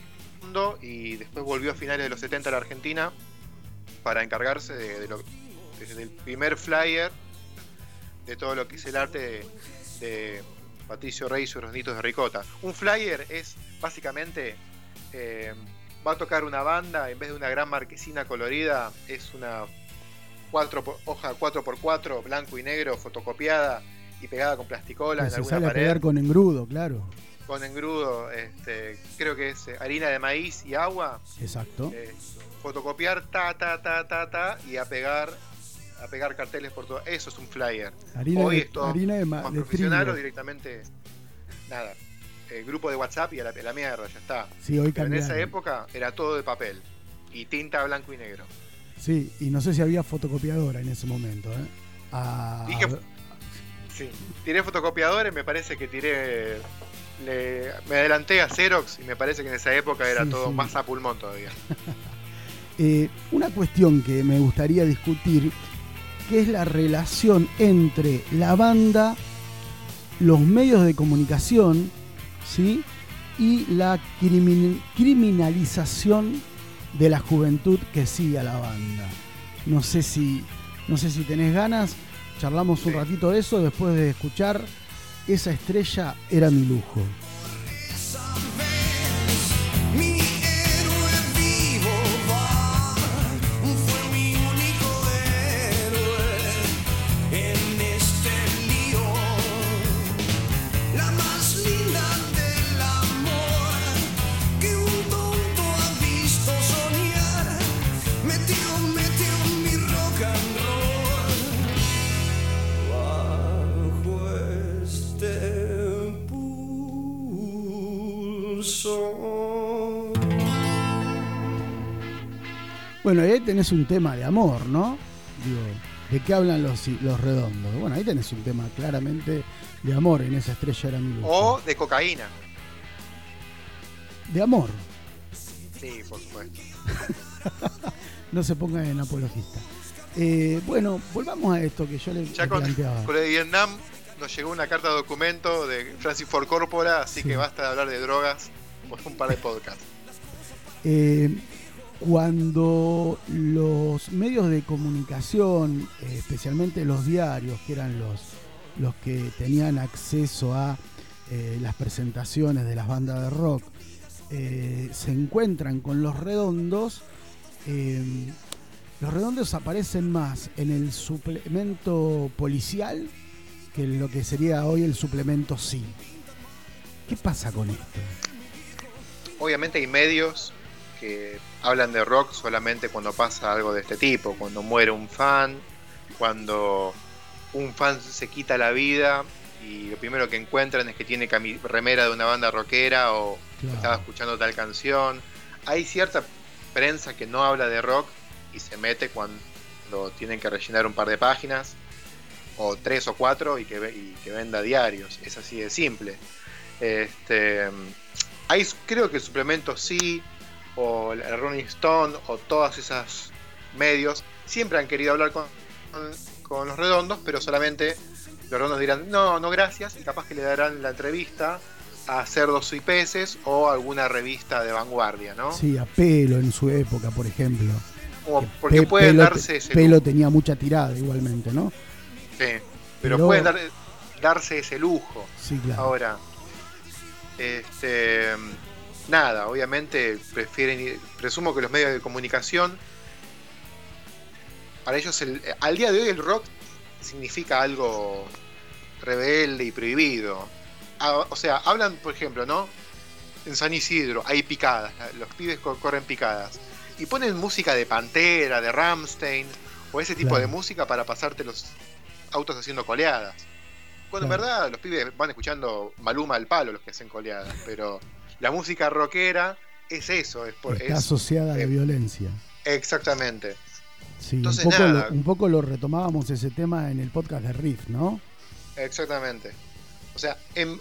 y después volvió a finales de los 70 a la Argentina para encargarse de, de lo, desde el primer flyer de todo lo que es el arte de, de Patricio Rey y sus ronitos de ricota. Un flyer es básicamente eh, va a tocar una banda en vez de una gran marquesina colorida es una cuatro por- hoja 4x4 blanco y negro fotocopiada y pegada con plasticola Que en se alguna sale a pared pegar con engrudo, claro. Con engrudo este, creo que es eh, harina de maíz y agua Exacto. eh, fotocopiar ta ta ta ta ta y a pegar a pegar carteles por todo eso es un flyer Harina, hoy de, es todo harina de, más de profesional trigo. o directamente nada el grupo de WhatsApp y a la, mierda ya está Sí, hoy pero en esa época era todo de papel y tinta blanco y negro Sí, y no sé si había fotocopiadora en ese momento. ¿eh? Ah, Dije- Sí, tiré fotocopiadores, me parece que tiré. Le- me adelanté a Xerox y me parece que en esa época era Sí, todo sí. más a pulmón todavía. eh, una cuestión que me gustaría discutir, que es la relación entre la banda, los medios de comunicación, ¿sí? y la crimin- criminalización de la juventud que sigue a la banda. No sé si, no sé si tenés ganas, charlamos un Sí. ratito de eso después de escuchar Esa estrella era mi lujo. Pulso. Bueno, y ahí tenés un tema de amor, ¿no? Digo, ¿de qué hablan los, los redondos? Bueno, ahí tenés un tema claramente de amor en esa estrella era mi lujo. O de cocaína. De amor, Sí, por supuesto. no se ponga en apologista. Eh, bueno, volvamos a esto que yo le, Ya con, planteaba. con Vietnam nos llegó una carta de documento de Francis Ford Corpora, así Sí. que basta de hablar de drogas por un par de podcasts. Eh, cuando los medios de comunicación, especialmente los diarios, que eran los, los que tenían acceso a eh, las presentaciones de las bandas de rock, eh, se encuentran con los redondos, los redondos aparecen más en el suplemento policial que en lo que sería hoy el suplemento sí. ¿Qué pasa con esto? Obviamente hay medios que hablan de rock solamente cuando pasa algo de este tipo, cuando muere un fan, cuando un fan se quita la vida y lo primero que encuentran es que tiene remera de una banda rockera o Claro. estaba escuchando tal canción. Hay cierta prensa que no habla de rock y se mete cuando tienen que rellenar un par de páginas o tres o cuatro y que, y que venda diarios. Es así de simple. Este, hay, creo que el suplemento sí, o el Rolling Stone, o todas esas medios, siempre han querido hablar con, con- con los redondos, pero solamente los redondos dirán, no, no gracias, y capaz que le darán la entrevista a Cerdos y Peces o alguna revista de vanguardia, ¿no? Sí, a pelo en su época, por ejemplo. Porque Pe- pueden Pelo- darse ese Pelo lujo, tenía mucha tirada igualmente, ¿no? sí, pero, Pero- pueden dar- darse ese lujo. Sí, claro. Ahora, este, nada, obviamente prefieren, ir- presumo que los medios de comunicación, para ellos, el- al día de hoy el rock significa algo rebelde y prohibido. Ah, o sea, hablan, por ejemplo, ¿no? En San Isidro hay picadas, los pibes co- corren picadas. Y ponen música de Pantera, de Ramstein, o ese tipo Claro. de música para pasarte los autos haciendo coleadas. Cuando Claro. en verdad los pibes van escuchando Maluma al palo los que hacen coleadas, pero la música rockera es eso, es por, Está es- asociada a la eh, violencia. exactamente. Sí, entonces, un, poco nada. lo, un poco lo retomábamos ese tema en el podcast de Riff, ¿no? Exactamente. O sea, en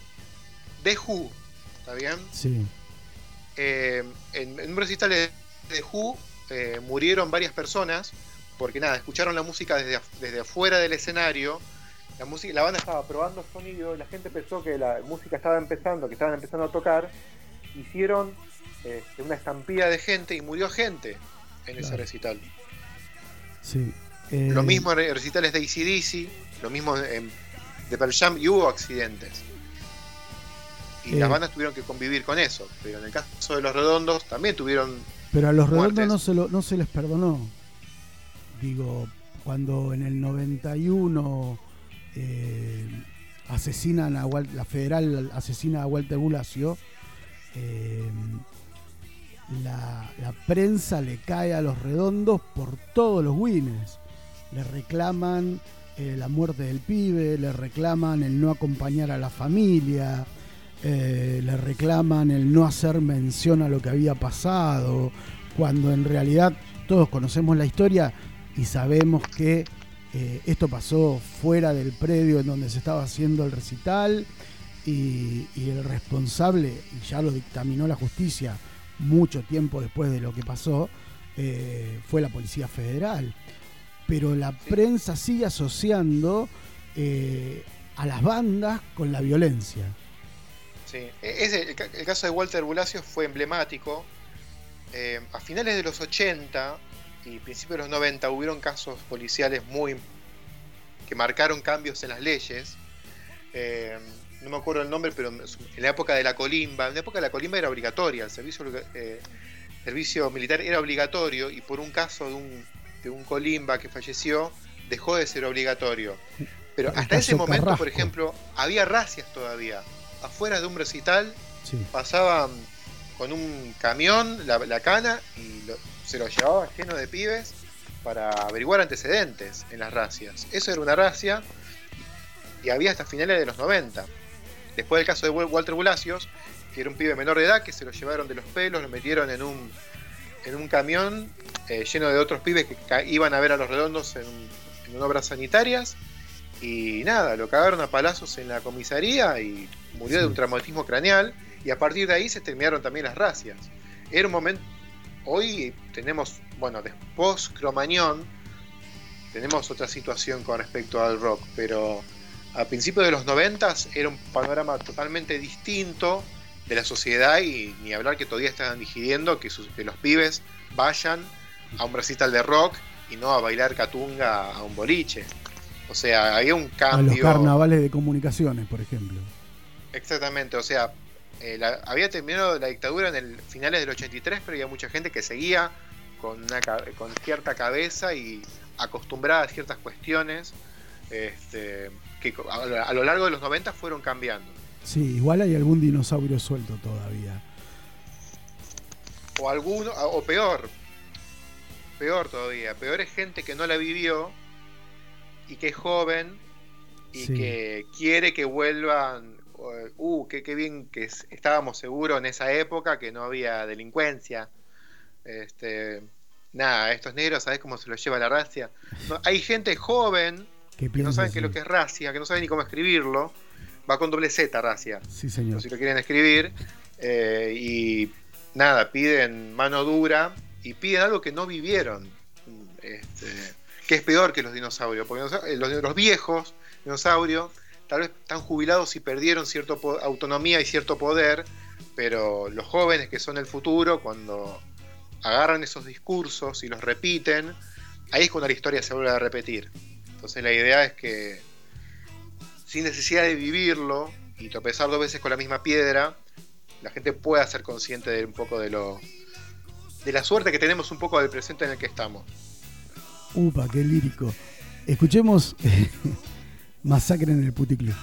The Who, ¿está bien? Sí, Eh, en, en un recital de The Who eh, murieron varias personas porque nada, escucharon la música desde, desde afuera del escenario. La, música, la banda estaba probando sonido, la gente pensó que la música estaba empezando, que estaban empezando a tocar. Hicieron este, una estampida de gente y murió gente en ese recital. sí. Eh, Lo mismo en recitales de ACDC, lo mismo en de Pearl Jam y hubo accidentes. Y Eh. las bandas tuvieron que convivir con eso. Pero en el caso de los redondos también tuvieron. Pero a los redondos no se, lo- no se les perdonó. Digo, cuando en el 91 eh, asesinan a Wal- la federal asesina a Walter Bulacio, eh, la, prensa le cae a los redondos por todos los wins. Le reclaman eh, la muerte del pibe, le reclaman el no acompañar a la familia, eh, le reclaman el no hacer mención a lo que había pasado, cuando en realidad todos conocemos la historia y sabemos que eh, esto pasó fuera del predio en donde se estaba haciendo el recital y, y el responsable, y ya lo dictaminó la justicia mucho tiempo después de lo que pasó, eh, fue la Policía Federal. Pero la prensa sigue asociando eh, a las bandas con la violencia. Sí. E- ese- el, ca- el caso de Walter Bulacio fue emblemático. Eh, a finales de los 80 y principios de los 90 hubieron casos policiales muy que marcaron cambios en las leyes. Eh, no me acuerdo el nombre, pero en la época de la colimba, en la época de la colimba era obligatoria, el servicio, eh, servicio militar era obligatorio y por un caso de un, de un colimba que falleció dejó de ser obligatorio. Pero hasta ese momento, por ejemplo, había racias todavía. Afuera de un recital Sí, pasaban con un camión la, la cana y lo- se lo llevaba lleno de pibes para averiguar antecedentes en las racias. Eso era una racia y había hasta finales de los 90. Después del caso de Wal- Walter Bulacios, que era un pibe menor de edad, que se lo llevaron de los pelos, lo metieron en un, en un camión eh, lleno de otros pibes que iban a ver a los redondos en, en obras sanitarias. Y nada, lo cagaron a palazos en la comisaría y murió de un traumatismo craneal. Y a partir de ahí se terminaron también las racias. Era un momento. Hoy tenemos, bueno, después Cromañón, tenemos otra situación con respecto al rock, pero a principios de los noventas era un panorama totalmente distinto de la sociedad y ni hablar que todavía estaban digiriendo que, sus- que los pibes vayan a un recital de rock y no a bailar catunga a un boliche. O sea, había un a los cambio. carnavales de comunicaciones, por ejemplo. Exactamente, o sea, eh, la- había terminado la dictadura en el finales del 83, pero había mucha gente que seguía con, una, ca- con cierta cabeza y acostumbrada a ciertas cuestiones este, que a, lo- a lo largo de los 90 fueron cambiando. Sí, igual hay algún dinosaurio suelto todavía. O alguno, o peor, peor todavía, peor es gente que no la vivió y que es joven y Sí. que quiere que vuelvan. Uh, qué, qué bien que es- estábamos seguros en esa época que no había delincuencia. Este, nada, estos negros, ¿sabes cómo se los lleva la racia? No, hay gente joven ¿Qué que no saben qué es lo que es racia, que no saben ni cómo escribirlo. Va con doble Z, racia Sí, señor. si lo quieren escribir, eh, y nada, piden mano dura y piden algo que no vivieron, este, que es peor que los dinosaurios, porque los, eh, los- los viejos dinosaurios tal vez están jubilados y perdieron cierta autonomía y cierto poder, pero los jóvenes que son el futuro, cuando agarran esos discursos y los repiten, ahí es cuando la historia se vuelve a repetir. Entonces la idea es que sin necesidad de vivirlo y tropezar dos veces con la misma piedra, la gente pueda ser consciente de un poco de lo de la suerte que tenemos un poco del presente en el que estamos. Upa, qué lírico. Escuchemos Masacre en el Puticlub.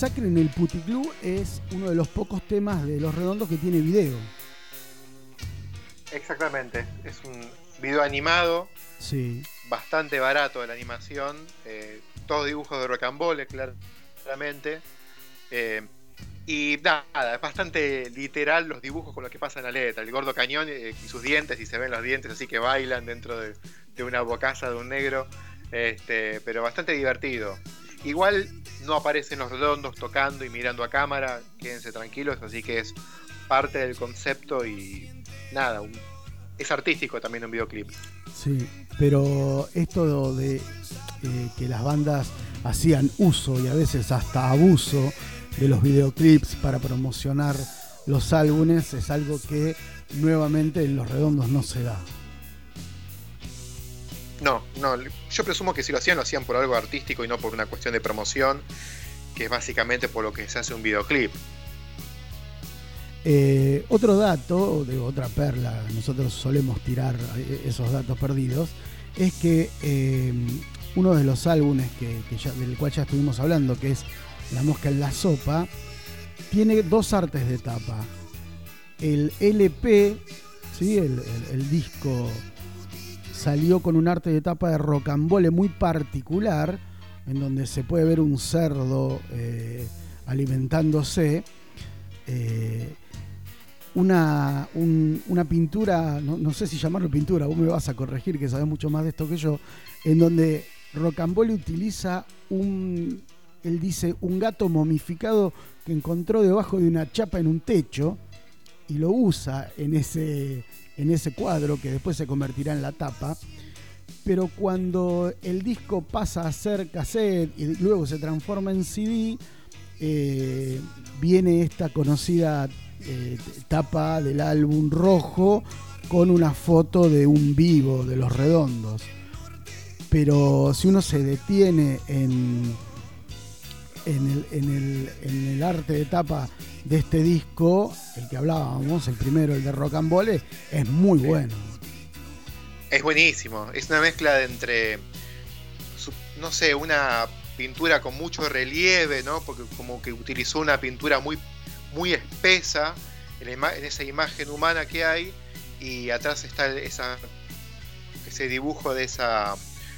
Masacre en el Puticlub es uno de los pocos temas de Los Redondos que tiene video. Exactamente, es un video animado, Sí, bastante barato de la animación, eh, todos dibujos de rocambole, claramente. eh, y nada, es bastante literal los dibujos con los que pasa en la letra. El gordo cañón eh, y sus dientes, y se ven los dientes así que bailan dentro de, de una bocaza de un negro. Este, pero bastante divertido. Igual no aparecen los redondos tocando y mirando a cámara, quédense tranquilos, así que es parte del concepto y nada, un- es artístico también un videoclip. sí. Pero esto de eh, que las bandas hacían uso y a veces hasta abuso de los videoclips para promocionar los álbumes es algo que nuevamente en Los Redondos no se da. No, no, yo presumo que si lo hacían, lo hacían por algo artístico y no por una cuestión de promoción, que es básicamente por lo que se hace un videoclip. Eh, otro dato, de otra perla, nosotros solemos tirar eh, esos datos perdidos, es que eh, uno de los álbumes que, del cual ya estuvimos hablando, que es La mosca en la sopa, tiene dos artes de tapa. El LP, ¿sí? el disco, salió con un arte de tapa de rocambole muy particular, en donde se puede ver un cerdo eh, alimentándose. eh, una, un- una pintura, no, no sé si llamarlo pintura, vos me vas a corregir que sabes mucho más de esto que yo, en donde Rocambole utiliza un, él dice, un gato momificado que encontró debajo de una chapa en un techo y lo usa en ese, en ese cuadro que después se convertirá en la tapa. Pero cuando el disco pasa a ser cassette y luego se transforma en CD, eh, viene esta conocida eh, tapa del álbum rojo con una foto de un vivo de los redondos. Pero si uno se detiene en, en, el, en el- en el arte de tapa de este disco, el que hablábamos, el primero, el de Rocambole, es muy bueno. Es buenísimo, es una mezcla de entre, no sé, una pintura con mucho relieve, ¿no? Porque como que utilizó una pintura muy, muy espesa en esa imagen humana que hay y atrás está esa, ese dibujo de, esa,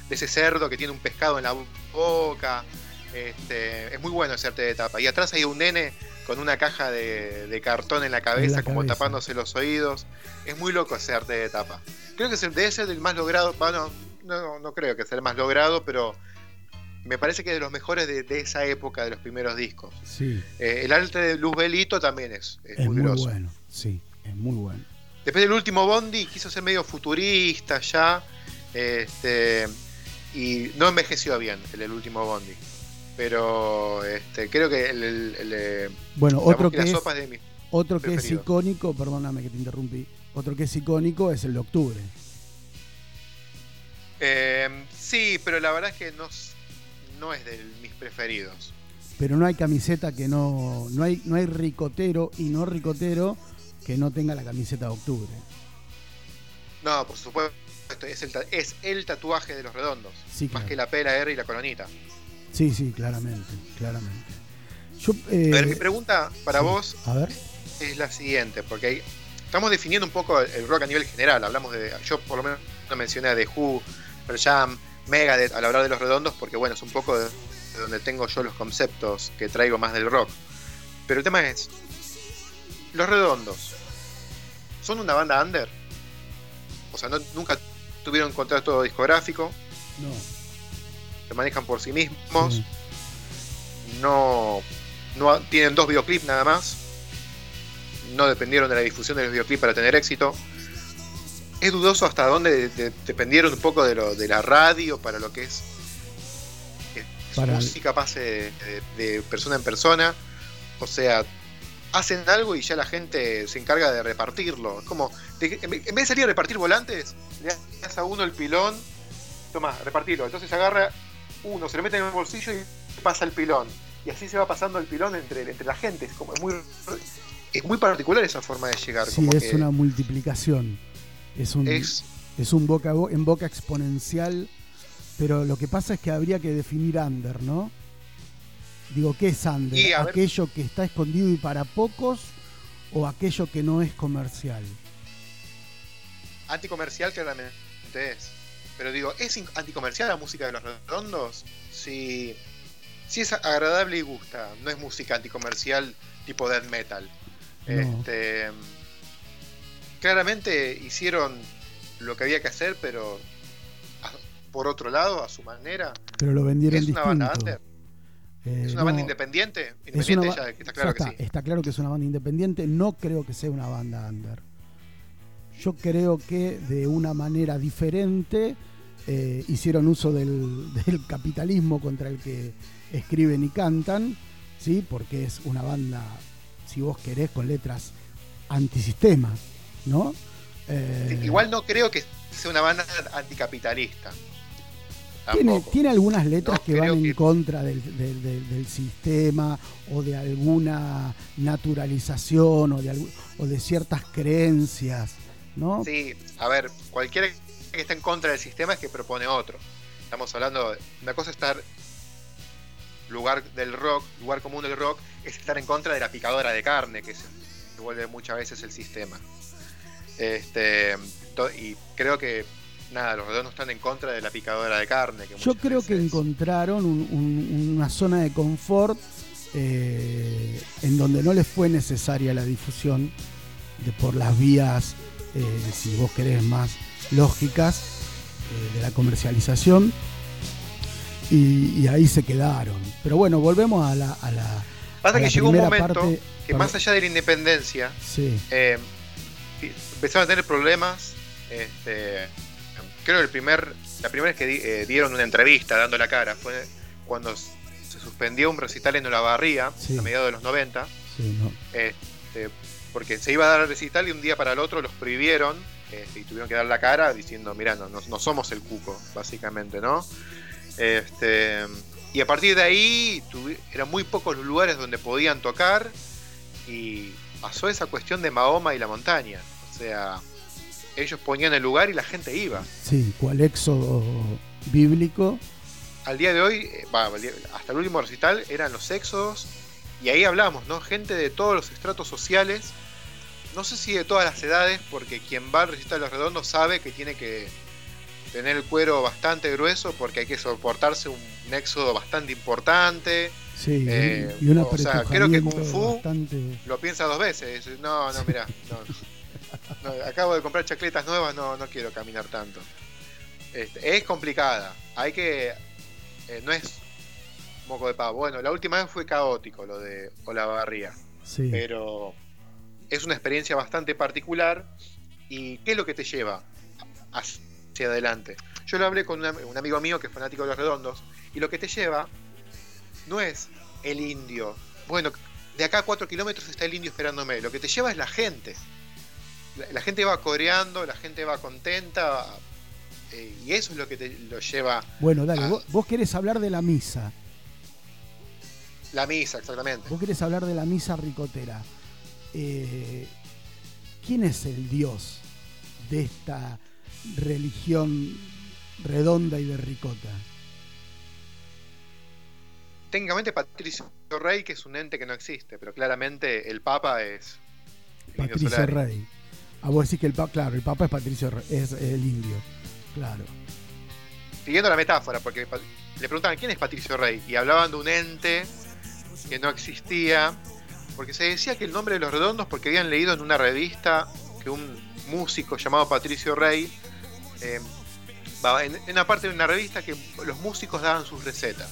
de ese cerdo que tiene un pescado en la boca. Este, es muy bueno ese arte de tapa. Y atrás hay un nene con una caja de, de cartón en la cabeza, la como cabeza. tapándose los oídos. Es muy loco ese arte de tapa. Creo que es debe ser el más logrado, bueno, no, no creo que sea el más logrado, pero me parece que es de los mejores de, de esa época, de los primeros discos. Sí, Eh, el arte de Luz Belito también es, es es muy bueno. Sí, es muy bueno. Después del último Bondi quiso ser medio futurista ya. Este, y no envejeció bien el, el último Bondi. Pero este, creo que el, el- el, eh, Bueno, otro que es, de otro que es icónico, perdóname que te interrumpí, otro que es icónico es el de octubre. Eh, sí, pero la verdad es que no, no es de mis preferidos. Pero no hay camiseta que no. No hay, no hay ricotero y no ricotero que no tenga la camiseta de octubre. No, por supuesto, es el, es el tatuaje de los redondos. Sí, Más que la P, la R y la colonita. Sí, sí, claramente, claramente. Yo, eh, A ver, mi pregunta para sí, vos A ver, es la siguiente, porque hay- estamos definiendo un poco el, rock a nivel general. Hablamos de, yo por lo menos mencioné a The Who, Pearl Jam, Megadeth al hablar de los redondos, porque bueno, es un poco de, de donde tengo yo los conceptos que traigo más del rock. Pero el tema es, los redondos, ¿son una banda under? O sea, no- nunca tuvieron contrato discográfico, no. Se manejan por sí mismos, sí. no, no tienen dos videoclips nada más. No dependieron de la difusión de los videoclips para tener éxito. Es dudoso hasta dónde de- de- dependieron un poco de, lo, de la radio para lo que es que su Para- música pase de, de- persona en persona. O sea, hacen algo y ya la gente se encarga de repartirlo. Es como, de- en vez de salir a repartir volantes, le das a uno el pilón, toma, repartirlo. Entonces agarra uno, se lo mete en el bolsillo y pasa el pilón. Y así se va pasando el pilón entre, entre la gente. Es como es muy es muy particular esa forma de llegar. Sí, como es que una multiplicación. Es un, es- es un boca bo- en boca exponencial. Pero lo que pasa es que habría que definir under, ¿no? Digo, ¿qué es under? Ver- ¿Aquello que está escondido y para pocos o aquello que no es comercial? anticomercial claramente es. Pero digo, ¿es anticomercial la música de los redondos? Si, si es agradable y gusta, no es música anticomercial tipo death metal. No. Este, claramente hicieron lo que había que hacer, pero a- por otro lado, a su manera. Pero lo vendieron ¿Es una banda under? Eh, ¿Es una no, banda independiente? es Independiente una ya está claro que sí. está claro que es una banda independiente. No creo que sea una banda under. Yo creo que de una manera diferente eh, hicieron uso del, del capitalismo contra el que escriben y cantan, ¿sí? porque es una banda, si vos querés, con letras antisistema, ¿no? Eh, Igual no creo que sea una banda anticapitalista. Tiene, algunas letras No que van en que- contra del, del- del- del sistema o de alguna naturalización o de, o de ciertas creencias, ¿no? Sí, a ver, cualquiera que esté en contra del sistema es que propone otro. Estamos hablando, de- una cosa es estar lugar del rock, lugar común del rock, es estar en contra de la picadora de carne que se vuelve muchas veces el sistema. Este, to- y creo que nada, los redondos están en contra de la picadora de carne. Que Yo creo que encontraron un- un- una zona de confort eh, en donde no les fue necesaria la difusión de por las vías, eh, si vos querés, más lógicas eh, de la comercialización. Y, y ahí se quedaron. Pero bueno, volvemos a la, a la, Pasa a que la llegó un momento parte- que más allá de la independencia, Sí, eh, empezaron a tener problemas. Este, creo que el primer, la primera vez que di- eh, dieron una entrevista dando la cara fue cuando se suspendió un recital en Olavarría Sí. a mediados de los 90, sí, no. este, porque se iba a dar el recital y un día para el otro los prohibieron este, y tuvieron que dar la cara diciendo, mira, no, no, no somos el cuco, básicamente, ¿no? Este, y a partir de ahí tuvi- eran muy pocos los lugares donde podían tocar y pasó esa cuestión de Mahoma y la montaña. O sea, ellos ponían el lugar y la gente iba. Sí, cual éxodo bíblico. Al día de hoy, eh, hasta el último recital eran los éxodos y ahí hablamos, ¿no? Gente de todos los estratos sociales, no sé si de todas las edades, porque quien va al recital de los redondos sabe que tiene que tener el cuero bastante grueso porque hay que soportarse un éxodo bastante importante. Sí, Eh, y un o sea, creo que Kung Fu- bastante. Lo piensa dos veces. No, no, mirá, no, no, acabo de comprar chacletas nuevas, no, no quiero caminar tanto. Este, es complicada. Hay que. eh, no es moco de pavo. Bueno, la última vez fue caótico lo de Olavarría. Sí. Pero es una experiencia bastante particular. ¿Y qué es lo que te lleva hacia adelante? Yo lo hablé con un am- un amigo mío que es fanático de los redondos. Y lo que te lleva no es el indio. Bueno, de acá a 4 kilómetros está el indio esperándome. Lo que te lleva es la gente. La, la gente va coreando, la gente va contenta. eh, y eso es lo que te lo lleva Bueno, dale, vos, vos querés hablar de la misa. la misa, exactamente. Vos querés hablar de la misa ricotera. Eh, ¿Quién es el dios de esta religión redonda y de ricota? Técnicamente Patricio Rey, que es un ente que no existe, pero claramente el Papa es el Patricio. Rey. Ah, vos decís que el Papa, claro, el Papa es Patricio Rey, es el indio. Claro. Siguiendo la metáfora, porque le preguntaban quién es Patricio Rey y hablaban de un ente que no existía, porque se decía que el nombre de los redondos, porque habían leído en una revista que un músico llamado Patricio Rey, eh, en, una parte de una revista que los músicos daban sus recetas.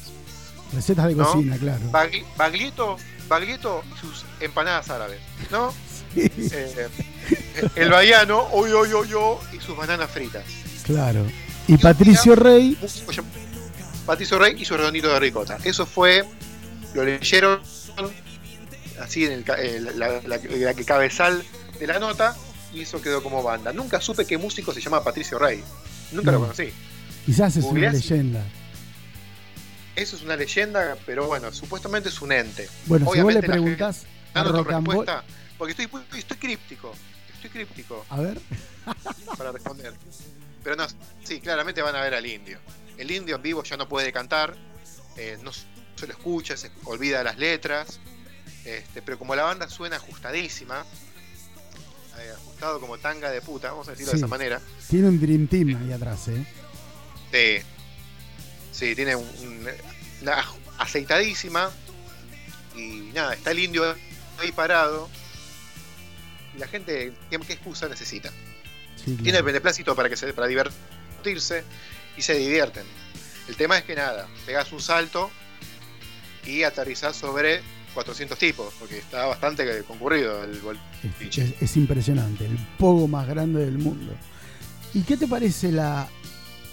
Recetas de ¿No? cocina, claro. Bagli- Baglietto, Baglietto y sus empanadas árabes, ¿no? Eh, el bahiano, oy, oy, oy, oy, y sus bananas fritas. claro. Y Patricio Rey, músico Patricio Rey y su redondito de ricota. Eso fue, lo leyeron así en el eh, la, la- la que cabezal de la nota y eso quedó como banda. Nunca supe qué músico se llama Patricio Rey. Nunca lo No. conocí. quizás es una Googleás leyenda. Eso es una leyenda, pero bueno, supuestamente es un ente. Bueno, si vos le Obviamente preguntás a respuesta, porque estoy, estoy críptico. Estoy críptico A ver, para responder. Pero no, sí, claramente van a ver al indio. El indio en vivo ya no puede cantar, eh, no se lo escucha, se olvida las letras, este, pero como la banda suena ajustadísima, eh, ajustado como tanga de puta, vamos a decirlo Sí. de esa manera, tiene un Dream Team ahí atrás, ¿eh? eh, sí, tiene un- un- una aceitadísima y nada, está el indio ahí parado y la gente, ¿qué, qué excusa necesita? Sí, tiene el beneplácito para que se para divertirse y se divierten. El tema es que nada, pegas un salto y aterrizás sobre 400 tipos, porque está bastante concurrido el Es, es- es impresionante, el pogo más grande del mundo. ¿Y qué te parece la,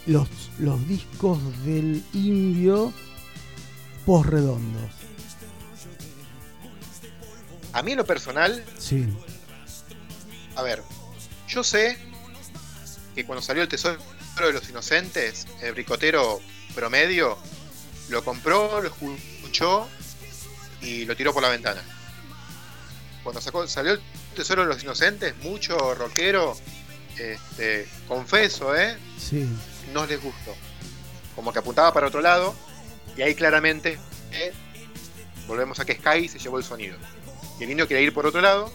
los, los discos del indio posredondos? A mí en lo personal, Sí, a ver, yo sé que cuando salió el Tesoro de los Inocentes, el bricotero promedio lo compró, lo escuchó y lo tiró por la ventana. Cuando sacó, salió el Tesoro de los Inocentes, mucho rockero, este, confeso, ¿eh? sí, no les gustó. Como que apuntaba para otro lado, y ahí claramente eh, volvemos a que Sky se llevó el sonido. Y el niño quería ir por otro lado,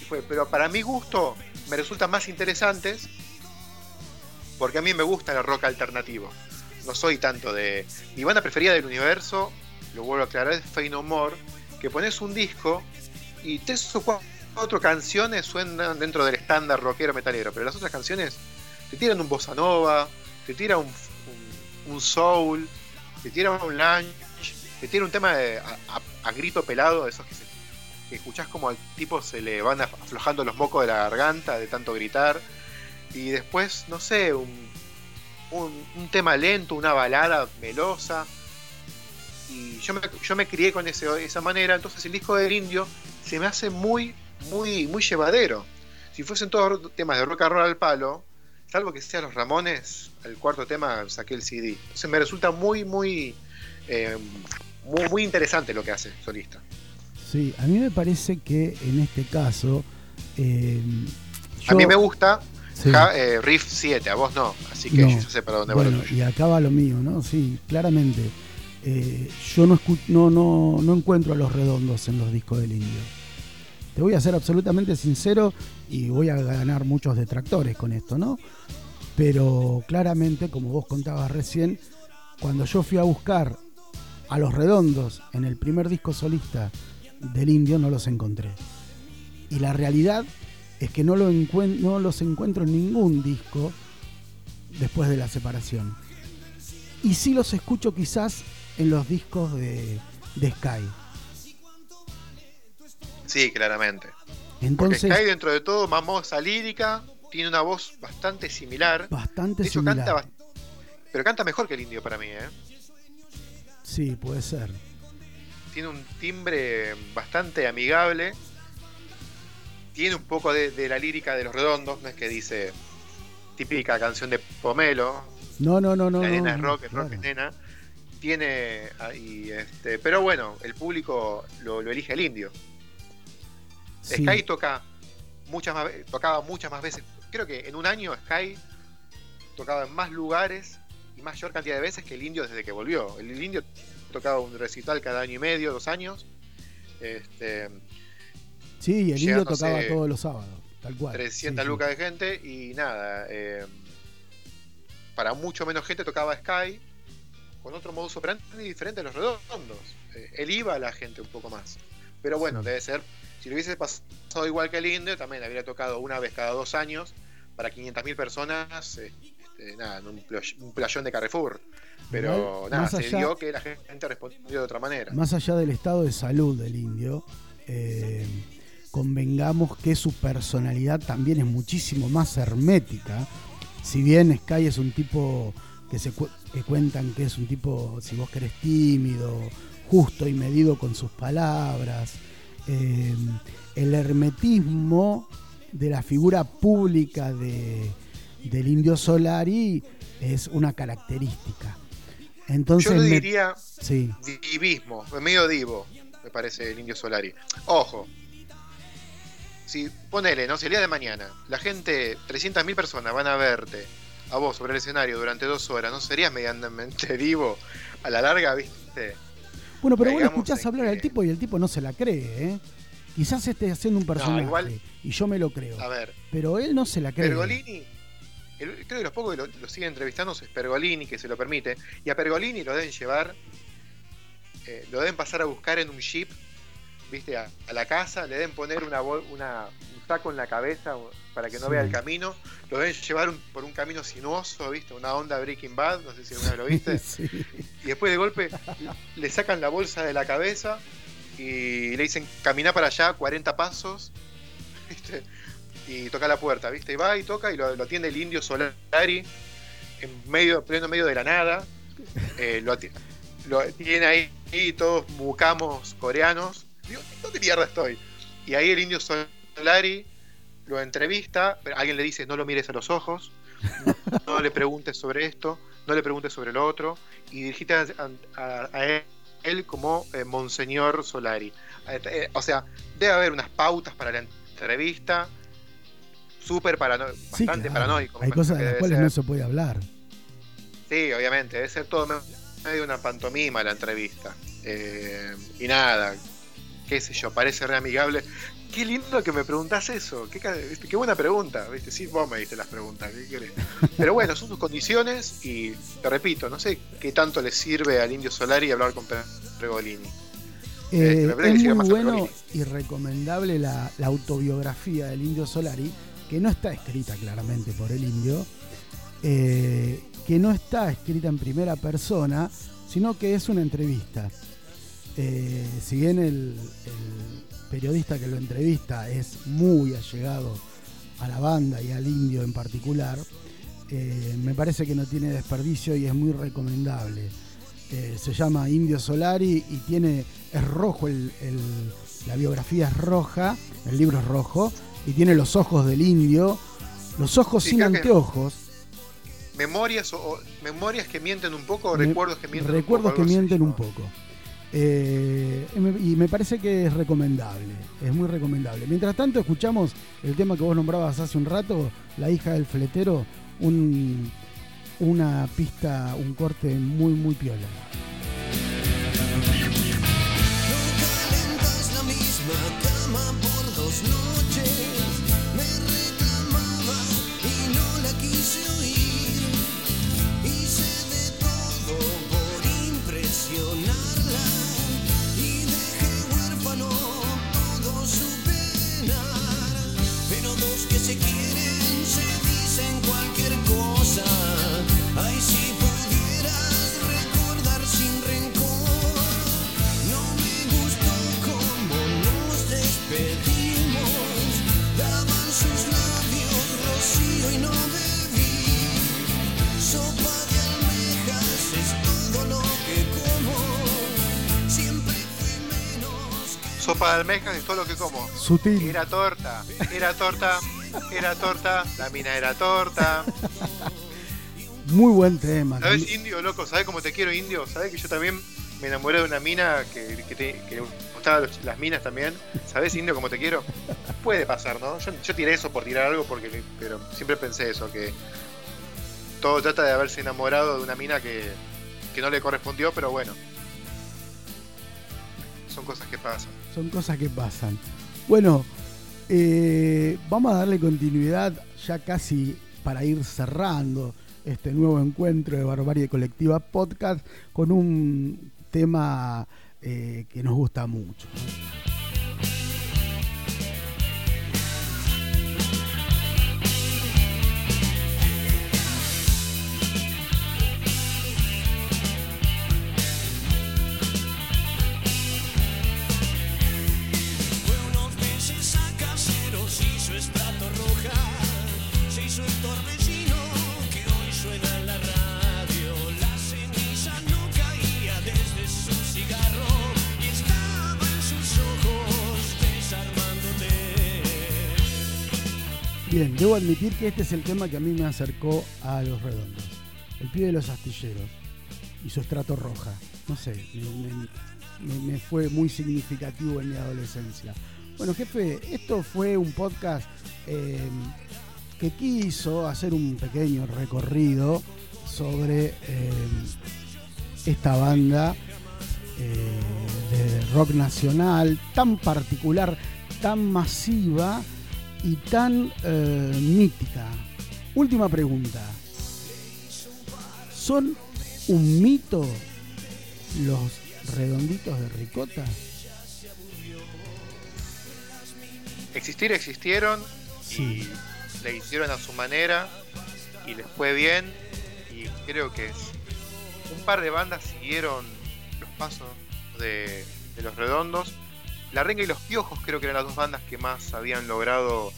y fue, pero para mi gusto me resultan más interesantes, porque a mí me gusta el rock alternativo. No soy tanto de. Mi banda preferida del universo, lo vuelvo a aclarar, es Fey No More, que pones un disco y tres o cua- cuatro canciones suenan dentro del estándar rockero metalero, pero las otras canciones te tiran un bossa nova, te tiran un, un- soul, te tiran un lunch, te tiran un tema de, a, grito pelado, de esos que, se- escuchás como al tipo se le van af- aflojando los mocos de la garganta de tanto gritar, y después, no sé, un, un tema lento, una balada melosa, y yo me, yo me crié con ese, esa manera, entonces el disco del indio se me hace muy, muy, muy llevadero. Si fuesen todos temas de rock and roll al palo, salvo que sean los Ramones, al cuarto tema saqué el CD. Entonces me resulta muy, muy, eh, muy, muy interesante lo que hace solista. sí. A mí me parece que en este caso. eh, A mí me gusta sí. eh, Riff 7, a vos no, así que No. yo sé para dónde va Bueno, lo tuyo. y acá va lo mío, ¿no? Sí, claramente. Eh, yo no, no, no, no encuentro a los redondos en los discos del indio. Te voy a ser absolutamente sincero y voy a ganar muchos detractores con esto, ¿no? Pero claramente, como vos contabas recién, cuando yo fui a buscar a los redondos en el primer disco solista del indio, no los encontré. Y la realidad es que no, no los encuentro en ningún disco después de la separación. Y sí los escucho quizás en los discos de, de Sky. Sí, claramente. Entonces, Porque Sky, dentro de todo, mamosa lírica, tiene una voz bastante similar. bastante De hecho, similar. canta Pero canta mejor que el indio para mí, ¿eh? Sí, puede ser. Tiene un timbre bastante amigable. Tiene un poco de, de la lírica de los redondos, no es que dice típica canción de Pomelo, No, no, no, no. la no, nena es no, rock, el rock es nena. Tiene ahí, este, pero bueno, el público lo, lo elige el indio. Sí. Sky toca muchas más, tocaba muchas más veces. Creo que en un año Sky tocaba en más lugares y mayor cantidad de veces que el indio desde que volvió. El, indio tocaba un recital cada año y medio, dos años. Este, Sí, y el indio tocaba todos los sábados, tal cual. 300 Sí, sí. lucas de gente y nada. eh, para mucho menos gente tocaba Sky con otro modus operandi diferente a los redondos. Eh, él iba a la gente un poco más. Pero bueno, Sí. debe ser. Si lo hubiese pasado igual que el indio, también habría tocado una vez cada dos años para 500.000 personas. eh, este, nada, en un, playón de Carrefour. Pero nada, se allá- dio que la gente respondió de otra manera. Más allá del estado de salud del indio, eh, convengamos que su personalidad también es muchísimo más hermética. Si bien Sky es un tipo que se cu- que cuentan que es un tipo, si vos querés, tímido, justo y medido con sus palabras, eh, el hermetismo de la figura pública de, del indio Solari es una característica. Entonces, Yo le me- diría sí. divismo, medio divo, me parece el indio Solari. Ojo, si ponele, no sé, el día de mañana, la gente, 300.000 personas van a verte a vos sobre el escenario durante dos horas, ¿no serías medianamente divo? A la larga, ¿viste? Bueno, pero vos escuchás hablar que- al tipo y el tipo no se la cree, ¿eh? Quizás esté haciendo un personaje igual- y yo me lo creo, A ver, pero él no se la cree. Pergolini, el- creo que los pocos que lo, lo siguen entrevistando es Pergolini, que se lo permite, y a Pergolini lo deben llevar, eh, lo deben pasar a buscar en un jeep, ¿viste? A, a la casa, le deben poner una, una, un saco en la cabeza para que no Sí. vea el camino, lo deben llevar un- por un camino sinuoso, ¿viste? Una onda Breaking Bad, no sé si alguna vez lo viste. Sí. y después de golpe le sacan la bolsa de la cabeza y le dicen camina para allá 40 pasos ¿viste? y toca la puerta ¿viste? y va y toca y lo, lo atiende el indio Solari en medio pleno medio de la nada Eh, lo, tiene ahí, ahí todos mucamos coreanos digo ¿dónde mierda estoy? y ahí el indio Solari lo entrevista pero alguien le dice no lo mires a los ojos no, no le preguntes sobre esto no le preguntes sobre lo otro y dirigite a, a- a él, como eh, Monseñor Solari. Eh, eh, o sea, debe haber unas pautas para la entrevista, súper parano Sí, bastante claro. paranoico. Hay cosas de las cuales ser. no se puede hablar. Sí, obviamente, debe ser todo me- medio una pantomima la entrevista. Y nada, qué sé yo, parece re amigable. Qué lindo que me preguntas eso, qué, buena pregunta, ¿viste? Sí, vos me diste las preguntas, ¿qué querés? Pero bueno, son sus condiciones y te repito, no sé qué tanto le sirve al Indio Solari hablar con Pergolini. Eh, que es muy bueno y recomendable la, la autobiografía del indio Solari, que no está escrita claramente por el indio, eh, que no está escrita en primera persona, sino que es una entrevista. Eh, si bien el, el periodista que lo entrevista es muy allegado a la banda y al indio en particular, eh, me parece que no tiene desperdicio y es muy recomendable. Eh, se llama Indio Solari y tiene, es rojo, el, el- la biografía es roja, el libro es rojo, y tiene los ojos del indio, los ojos Sí, sin que- anteojos, Memorias o, o- memorias que mienten un poco o Me- recuerdos que mienten recuerdos un poco. que algo así, mienten un poco. Eh, y me- parece que es recomendable, es muy recomendable. Mientras tanto, escuchamos el tema que vos nombrabas hace un rato, La hija del fletero, un- una pista, un corte muy, muy piola. Sopa de almejas es todo lo que como. Sutil. Era torta, era torta, era torta, la mina era torta. Muy buen tema. ¿Sabes, indio, loco? ¿Sabes cómo te quiero, indio? ¿Sabes que yo también me enamoré de una mina que, que, te- que gustaban las minas también? ¿Sabes, indio, cómo te quiero? Puede pasar, ¿no? Yo, yo tiré eso por tirar algo, porque pero siempre pensé eso, que todo trata de haberse enamorado de una mina que, que no le correspondió, pero bueno. Son cosas que pasan. Son cosas que pasan. Bueno, eh, vamos a darle continuidad ya casi para ir cerrando este nuevo encuentro de Barbarie Colectiva Podcast con un tema eh, que nos gusta mucho. Bien, debo admitir que este es el tema que a mí me acercó a los redondos. El pibe de los astilleros y su estrato roja. No sé, me, fue muy significativo en mi adolescencia. Bueno, jefe, esto fue un podcast eh, que quiso hacer un pequeño recorrido sobre eh, esta banda eh, de rock nacional tan particular, tan masiva y tan eh, mítica. Última pregunta. ¿Son un mito los redonditos de ricota? Existir existieron Sí. y le hicieron a su manera y les fue bien y creo que es un par de bandas siguieron los pasos de, de los redondos la renga y los piojos creo que eran las dos bandas que más habían logrado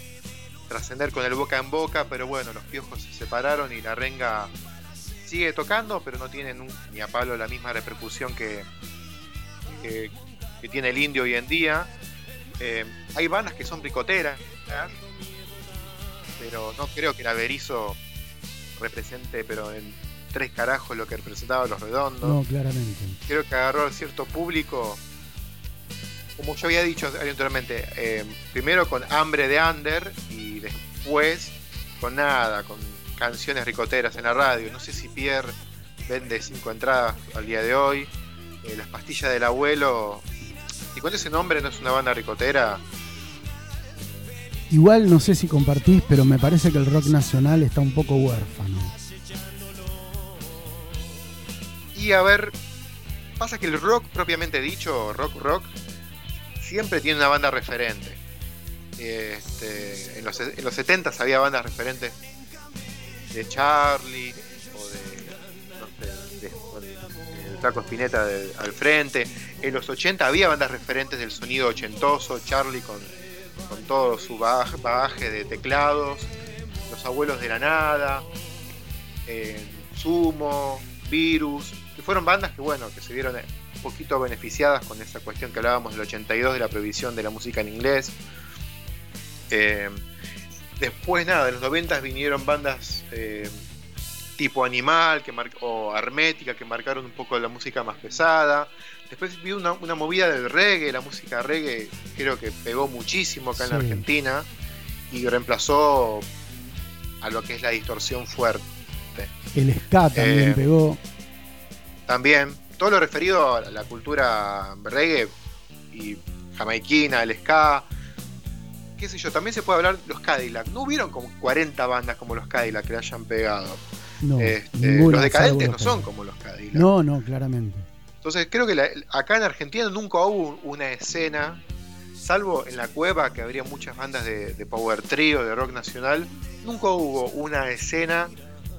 trascender con el boca en boca pero bueno los piojos se separaron y la renga sigue tocando pero no tiene nun- ni a palo la misma repercusión que, que, que tiene el indio hoy en día eh, hay bandas que son ricoteras, pero no creo que el Averizo represente, pero en tres carajos lo que representaba los redondos. No, claramente. Creo que agarró a cierto público, como yo había dicho anteriormente, eh, primero con hambre de under y después con nada, con canciones ricoteras en la radio. No sé si Pierre vende cinco entradas al día de hoy. Eh, Las pastillas del abuelo. Y con ese nombre no es una banda ricotera, Igual no sé si compartís, pero me parece que el rock nacional está un poco huérfano. Y a ver, pasa que el rock propiamente dicho, rock rock, siempre tiene una banda referente. Este, en, los, en los 70 había bandas referentes de Charlie o de, no sé, Taco Spinetta al frente. En los 80 había bandas referentes del sonido ochentoso, Charlie con, con todo su bagaje, de teclados, Los Abuelos de la Nada, eh, Sumo, Virus, que fueron bandas que bueno, que se vieron poquito beneficiadas con esa cuestión que hablábamos del 82 de la prohibición de la música en inglés. Eh, después nada, de los 90 vinieron bandas eh, tipo Animal que o Hermética que marcaron un poco la música más pesada. Después vi una, una movida del reggae, la música reggae creo que pegó muchísimo acá en la. Argentina y reemplazó a lo que es la distorsión fuerte. El ska también Eh, pegó. También, todo lo referido a la cultura reggae y jamaiquina, el ska, qué sé yo, también se puede hablar de los Cadillac. No hubieron como 40 bandas como los Cadillac que le hayan pegado. No, Este, ninguna, los decadentes no son como los Cadillac. No, no, claramente. Entonces creo que la- acá en Argentina nunca hubo una escena, salvo en la cueva que habría muchas bandas de, de power trio, de rock nacional, nunca hubo una escena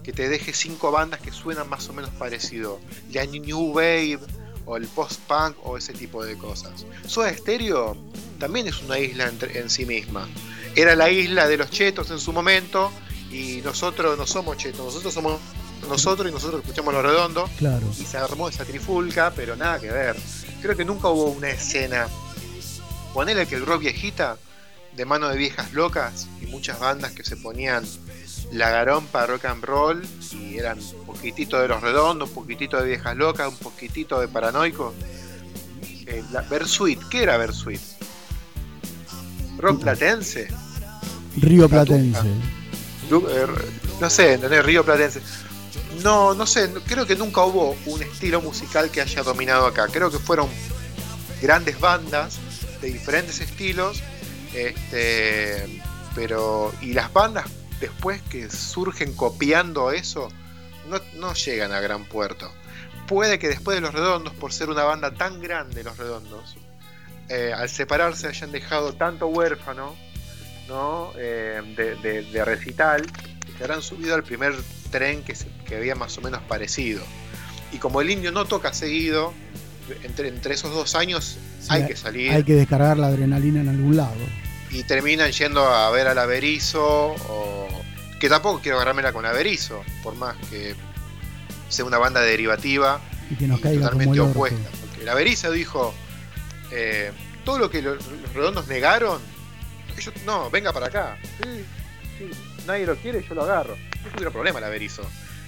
que te deje cinco bandas que suenan más o menos parecido. La New Wave o el post-punk o ese tipo de cosas. Soda Stereo también es una isla en sí misma. Era la isla de los chetos en su momento y nosotros no somos chetos, nosotros somos nosotros y nosotros escuchamos los redondos Claro. y se armó esa trifulca, pero nada que ver. Creo que nunca hubo una escena Ponele que el rock viejita, de mano de viejas locas y muchas bandas que se ponían la garompa rock and roll y eran un poquitito de los redondos, un poquitito de viejas locas, un poquitito de paranoico. Eh, la Versuit, ¿qué era Versuit? Rock platense. Río Platense. Eh, no sé, ¿entendés? Río Platense. No, no sé, creo que nunca hubo un estilo musical que haya dominado acá. Creo que fueron grandes bandas de diferentes estilos, este, pero y las bandas después que surgen copiando eso no, no llegan a gran puerto. Puede que después de Los Redondos, por ser una banda tan grande Los Redondos, eh, al separarse hayan dejado tanto huérfano ¿no? Eh, de, de- de recital se habrán subido al primer tren que, se- que había más o menos parecido. Y como el indio no toca seguido, entre, entre esos dos años Sí, hay que salir Hay que descargar la adrenalina en algún lado. Y terminan yendo a ver al Averizo o que tampoco quiero agarrármela con Averizo, por más que sea una banda derivativa Y que nos y caiga como totalmente el opuesta. Porque el Averizo dijo eh, todo lo que lo- los redondos negaron, ellos, no, venga para acá. Sí, sí, nadie lo quiere, yo lo agarro. No tuvieron problema el Averizo.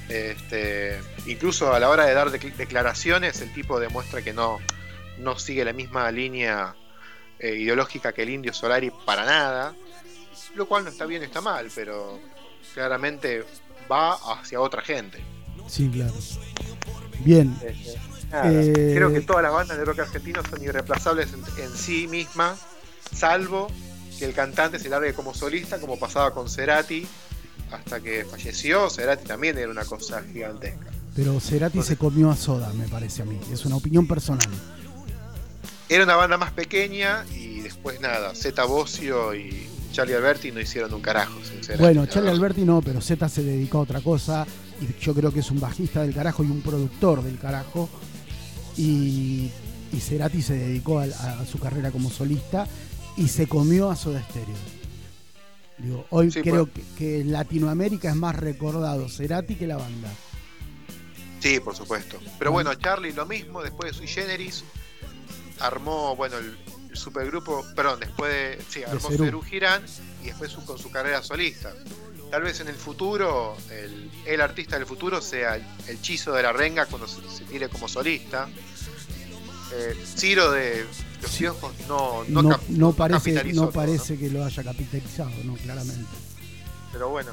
Este, incluso a la hora de dar dec- declaraciones, el tipo demuestra que no, no sigue la misma línea eh, ideológica que el indio Solari para nada, lo cual no está bien, está mal, pero claramente va hacia otra gente. Sí, claro. Bien, Este, nada, Eh, Creo que todas las bandas de rock argentino son irreemplazables en, en sí mismas, salvo que el cantante se largue como solista, como pasaba con Cerati, hasta que falleció. Cerati también era una cosa gigantesca. pero Cerati se comió a Soda, me parece a mí. Es una opinión personal. Era una banda más pequeña y después nada, Zeta Bocio y Charlie Alberti no hicieron un carajo. sin Cerati, Bueno, Charlie. Alberti no, pero Z se dedicó a otra cosa y yo creo que es un bajista del carajo y un productor del carajo. Y, y Cerati se dedicó a, a su carrera como solista y se comió a Soda Stereo. Digo, hoy Sí, creo pues. que, que en Latinoamérica es más recordado Cerati que la banda. Sí, por supuesto. Pero bueno, Charlie lo mismo, después de Sui Generis, armó, bueno, el, el supergrupo, perdón, después de, sí, armó. Cerú Girán y después su- con su carrera solista. Tal vez en el futuro, el, el artista del futuro sea el, el Chizo de la Renga cuando se, se tire como solista. Eh, Ciro de Los Sí. Piojos no, no, No, no parece, no todo, parece que lo haya capitalizado, no, claramente. Pero bueno,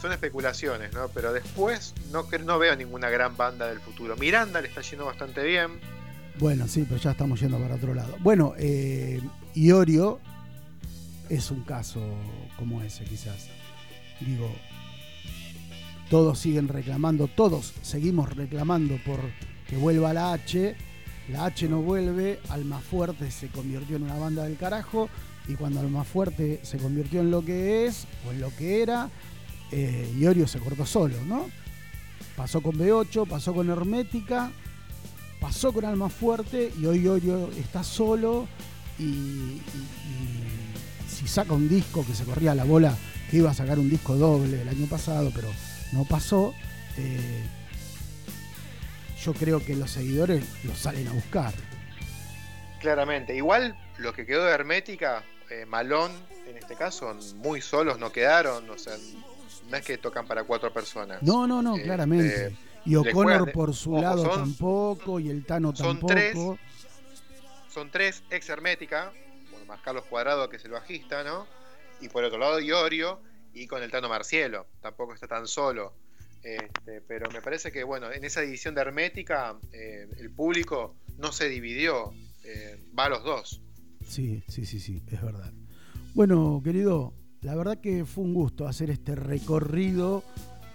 son especulaciones, ¿no? Pero después no, no veo ninguna gran banda del futuro. Miranda le está yendo bastante bien. Bueno, sí, pero ya estamos yendo para otro lado. Bueno, eh, Iorio es un caso como ese, quizás. Digo, todos siguen reclamando, todos seguimos reclamando por que vuelva la H. La H no vuelve, Almafuerte se convirtió en una banda del carajo. Y cuando Almafuerte se convirtió en lo que es, o en lo que era, eh, Iorio se cortó solo, ¿no? Pasó con B8, pasó con Hermética, pasó con Alma Fuerte y hoy Iorio está solo y, y- y si saca un disco que se corría la bola que iba a sacar un disco doble el año pasado, pero no pasó, eh, yo creo que los seguidores lo salen a buscar. Claramente. Igual lo que quedó de Hermética, eh, Malón en este caso, muy solos no quedaron. O sea, no es que tocan para cuatro personas. No, no, no, Eh, claramente. Y O'Connor por su ojo, lado son- tampoco, y el Tano son tampoco. tres. Son tres ex Hermética, bueno, más Carlos Cuadrado que es el bajista, ¿no? Y por otro lado Iorio y con el Tano Marcielo. Tampoco está tan solo. Este, pero me parece que, bueno, en esa división de Hermética, eh, el público no se dividió. eh, va a los dos. Sí, sí, sí, sí, es verdad. Bueno, querido, la verdad que fue un gusto hacer este recorrido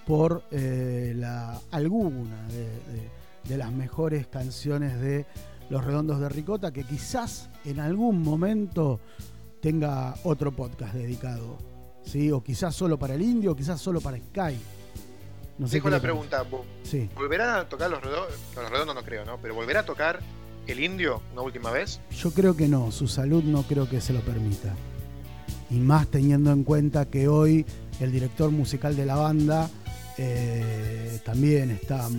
por eh, la, alguna de, de- de las mejores canciones de Los Redondos de Ricota, que quizás en algún momento tenga otro podcast dedicado, ¿sí? O quizás solo para el indio, o quizás solo para Sky. No sé Dejo la pregunta, ¿vo- Sí. ¿volverá a tocar los redondos? Los redondos no creo, ¿no? Pero ¿volverá a tocar el indio una última vez? Yo creo que no, su salud no creo que se lo permita. Y más teniendo en cuenta que hoy el director musical de la banda eh, también está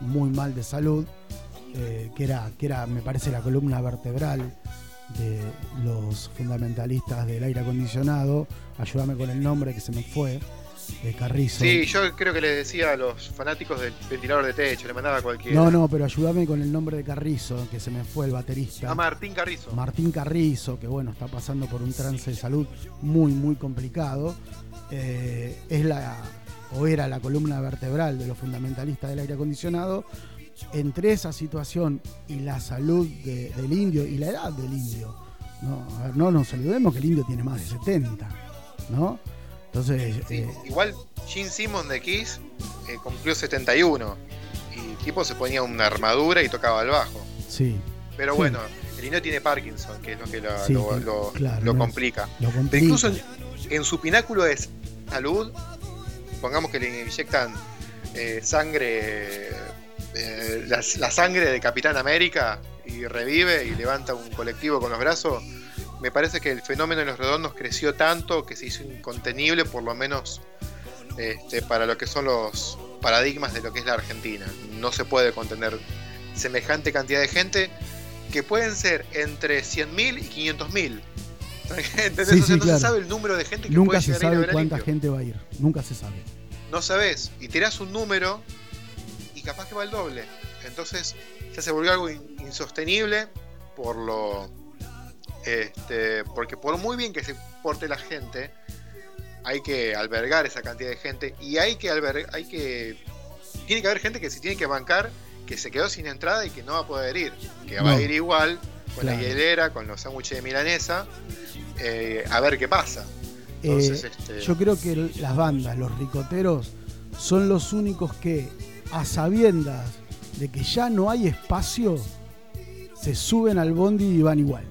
muy mal de salud, eh, que, era, que era, me parece, la columna vertebral de los fundamentalistas del aire acondicionado, ayúdame con el nombre que se me fue, de Carrizo. Sí, yo creo que le decía a los fanáticos del ventilador de techo, le mandaba a cualquiera. No, no, pero ayúdame con el nombre de Carrizo, que se me fue el baterista. A Martín Carrizo. Martín Carrizo, que bueno, está pasando por un trance de salud muy, muy complicado. Eh, es la, o era la columna vertebral de los fundamentalistas del aire acondicionado. Entre esa situación y la salud de- del indio y la edad del indio, no, a ver, no nos olvidemos que el indio tiene más de 70, ¿no? Entonces, Sí, eh, igual Gene Simmons de Kiss eh, cumplió 71 y el tipo se ponía una armadura y tocaba el bajo. sí, Pero Sí. bueno, el indio tiene Parkinson, que es lo que lo, Sí, lo- claro, complica. lo Pero complica. incluso en, en su pináculo de salud, pongamos que le inyectan eh, sangre, eh, la, sangre de Capitán América y revive y levanta un colectivo con los brazos, me parece que el fenómeno de los redondos creció tanto que se hizo incontenible, por lo menos este, para lo que son los paradigmas de lo que es la Argentina. No se puede contener semejante cantidad de gente que pueden ser entre 100.000 y 500.000. No claro. se sabe el número de gente que Nunca puede se llegar a ir a sabe cuánta limpio. gente va a ir, nunca se sabe. No sabes, y tirás un número y capaz que va el doble. Entonces ya se volvió algo in- insostenible por lo. Este, porque por muy bien que se porte la gente, hay que albergar esa cantidad de gente y hay que albergar, hay que. Tiene que haber gente que se tiene que bancar que se quedó sin entrada y que no va a poder ir. Que va a ir igual con la hielera, con los sándwiches de milanesa, eh, a ver qué pasa. Entonces, Eh, este, Yo creo que el- las bandas, los ricoteros, son los únicos que, a sabiendas de que ya no hay espacio, se suben al bondi y van igual.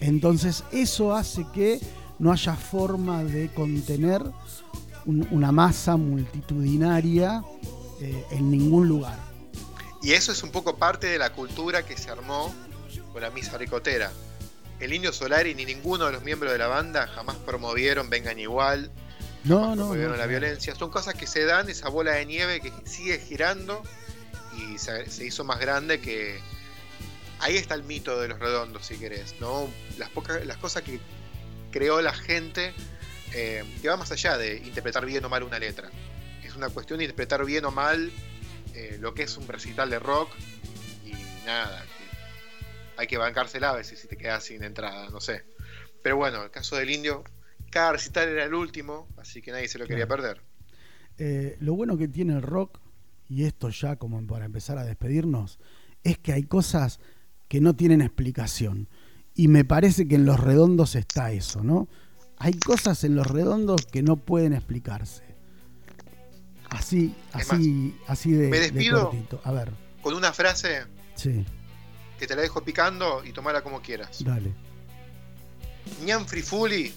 Entonces eso hace que no haya forma de contener un- una masa multitudinaria eh, en ningún lugar. Y eso es un poco parte de la cultura que se armó con la misa ricotera. El Indio Solari ni ninguno de los miembros de la banda jamás promovieron Vengan Igual, No, no. promovieron no, la violencia. Son cosas que se dan, esa bola de nieve que sigue girando y se, se hizo más grande que... Ahí está el mito de los redondos, si querés, ¿no? Las, pocas, las cosas que creó la gente, eh, que va más allá de interpretar bien o mal una letra. Es una cuestión de interpretar bien o mal eh, lo que es un recital de rock y nada, hay que bancársela a veces si te quedas sin entrada, no sé. Pero bueno, el caso del indio, cada recital era el último, así que nadie se lo quería perder. Eh, lo bueno que tiene el rock, y esto ya como para empezar a despedirnos, es que hay cosas que no tienen explicación. Y me parece que en los redondos está eso, ¿no? Hay cosas en los redondos que no pueden explicarse. Así, así, así de, me de despido. cortito. A ver, Con una frase sí, que te la dejo picando y tomala como quieras. dale. Ñan frifuli,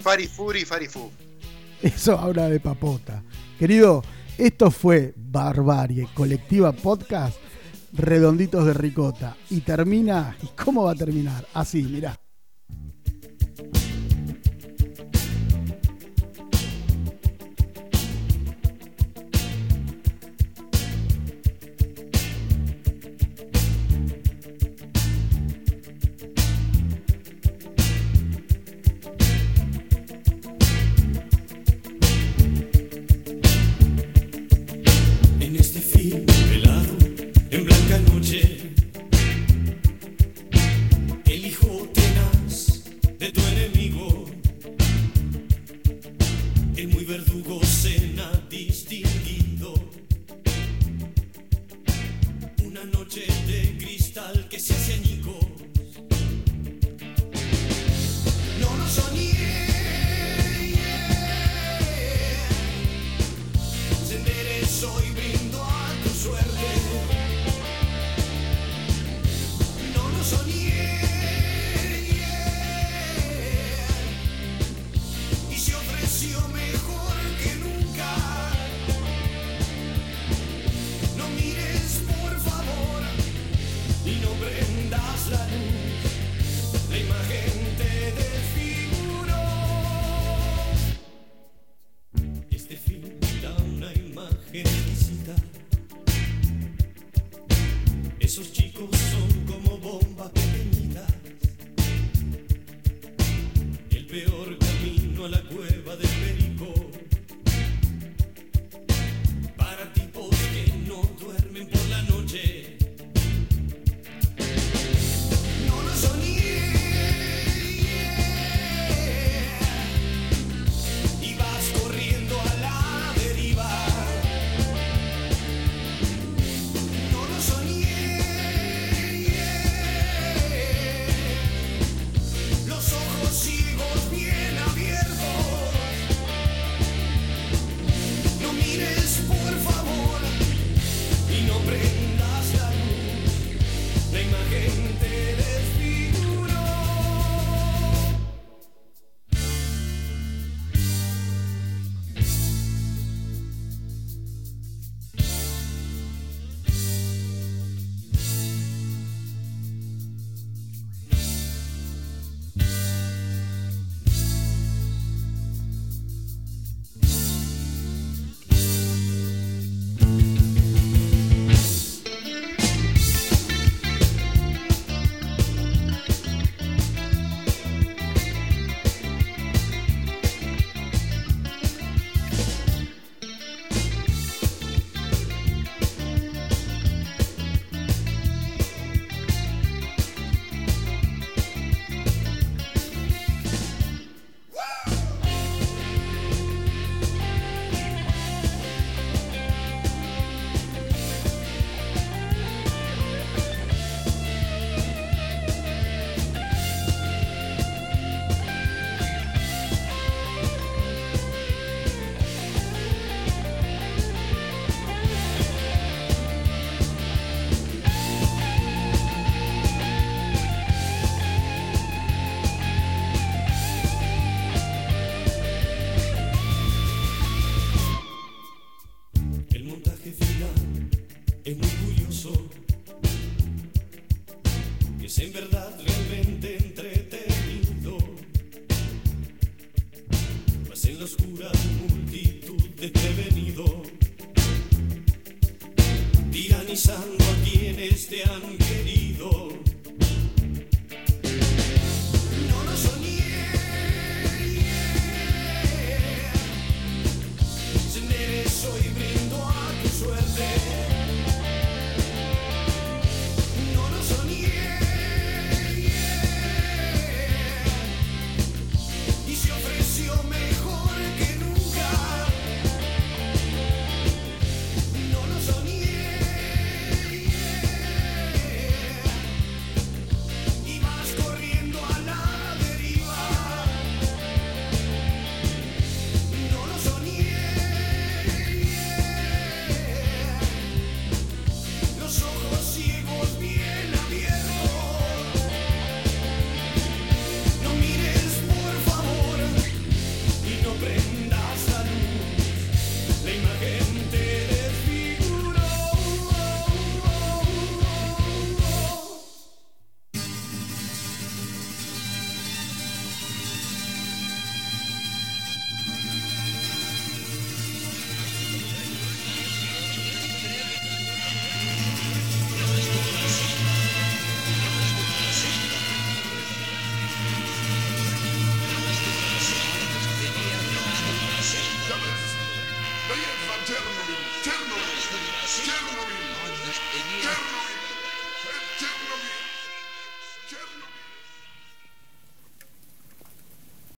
fari furi, fari fu. Eso habla de papota. Querido, esto fue Barbarie Colectiva Podcast, Redonditos de Ricota. Y termina, ¿y cómo va a terminar? Así, mirá.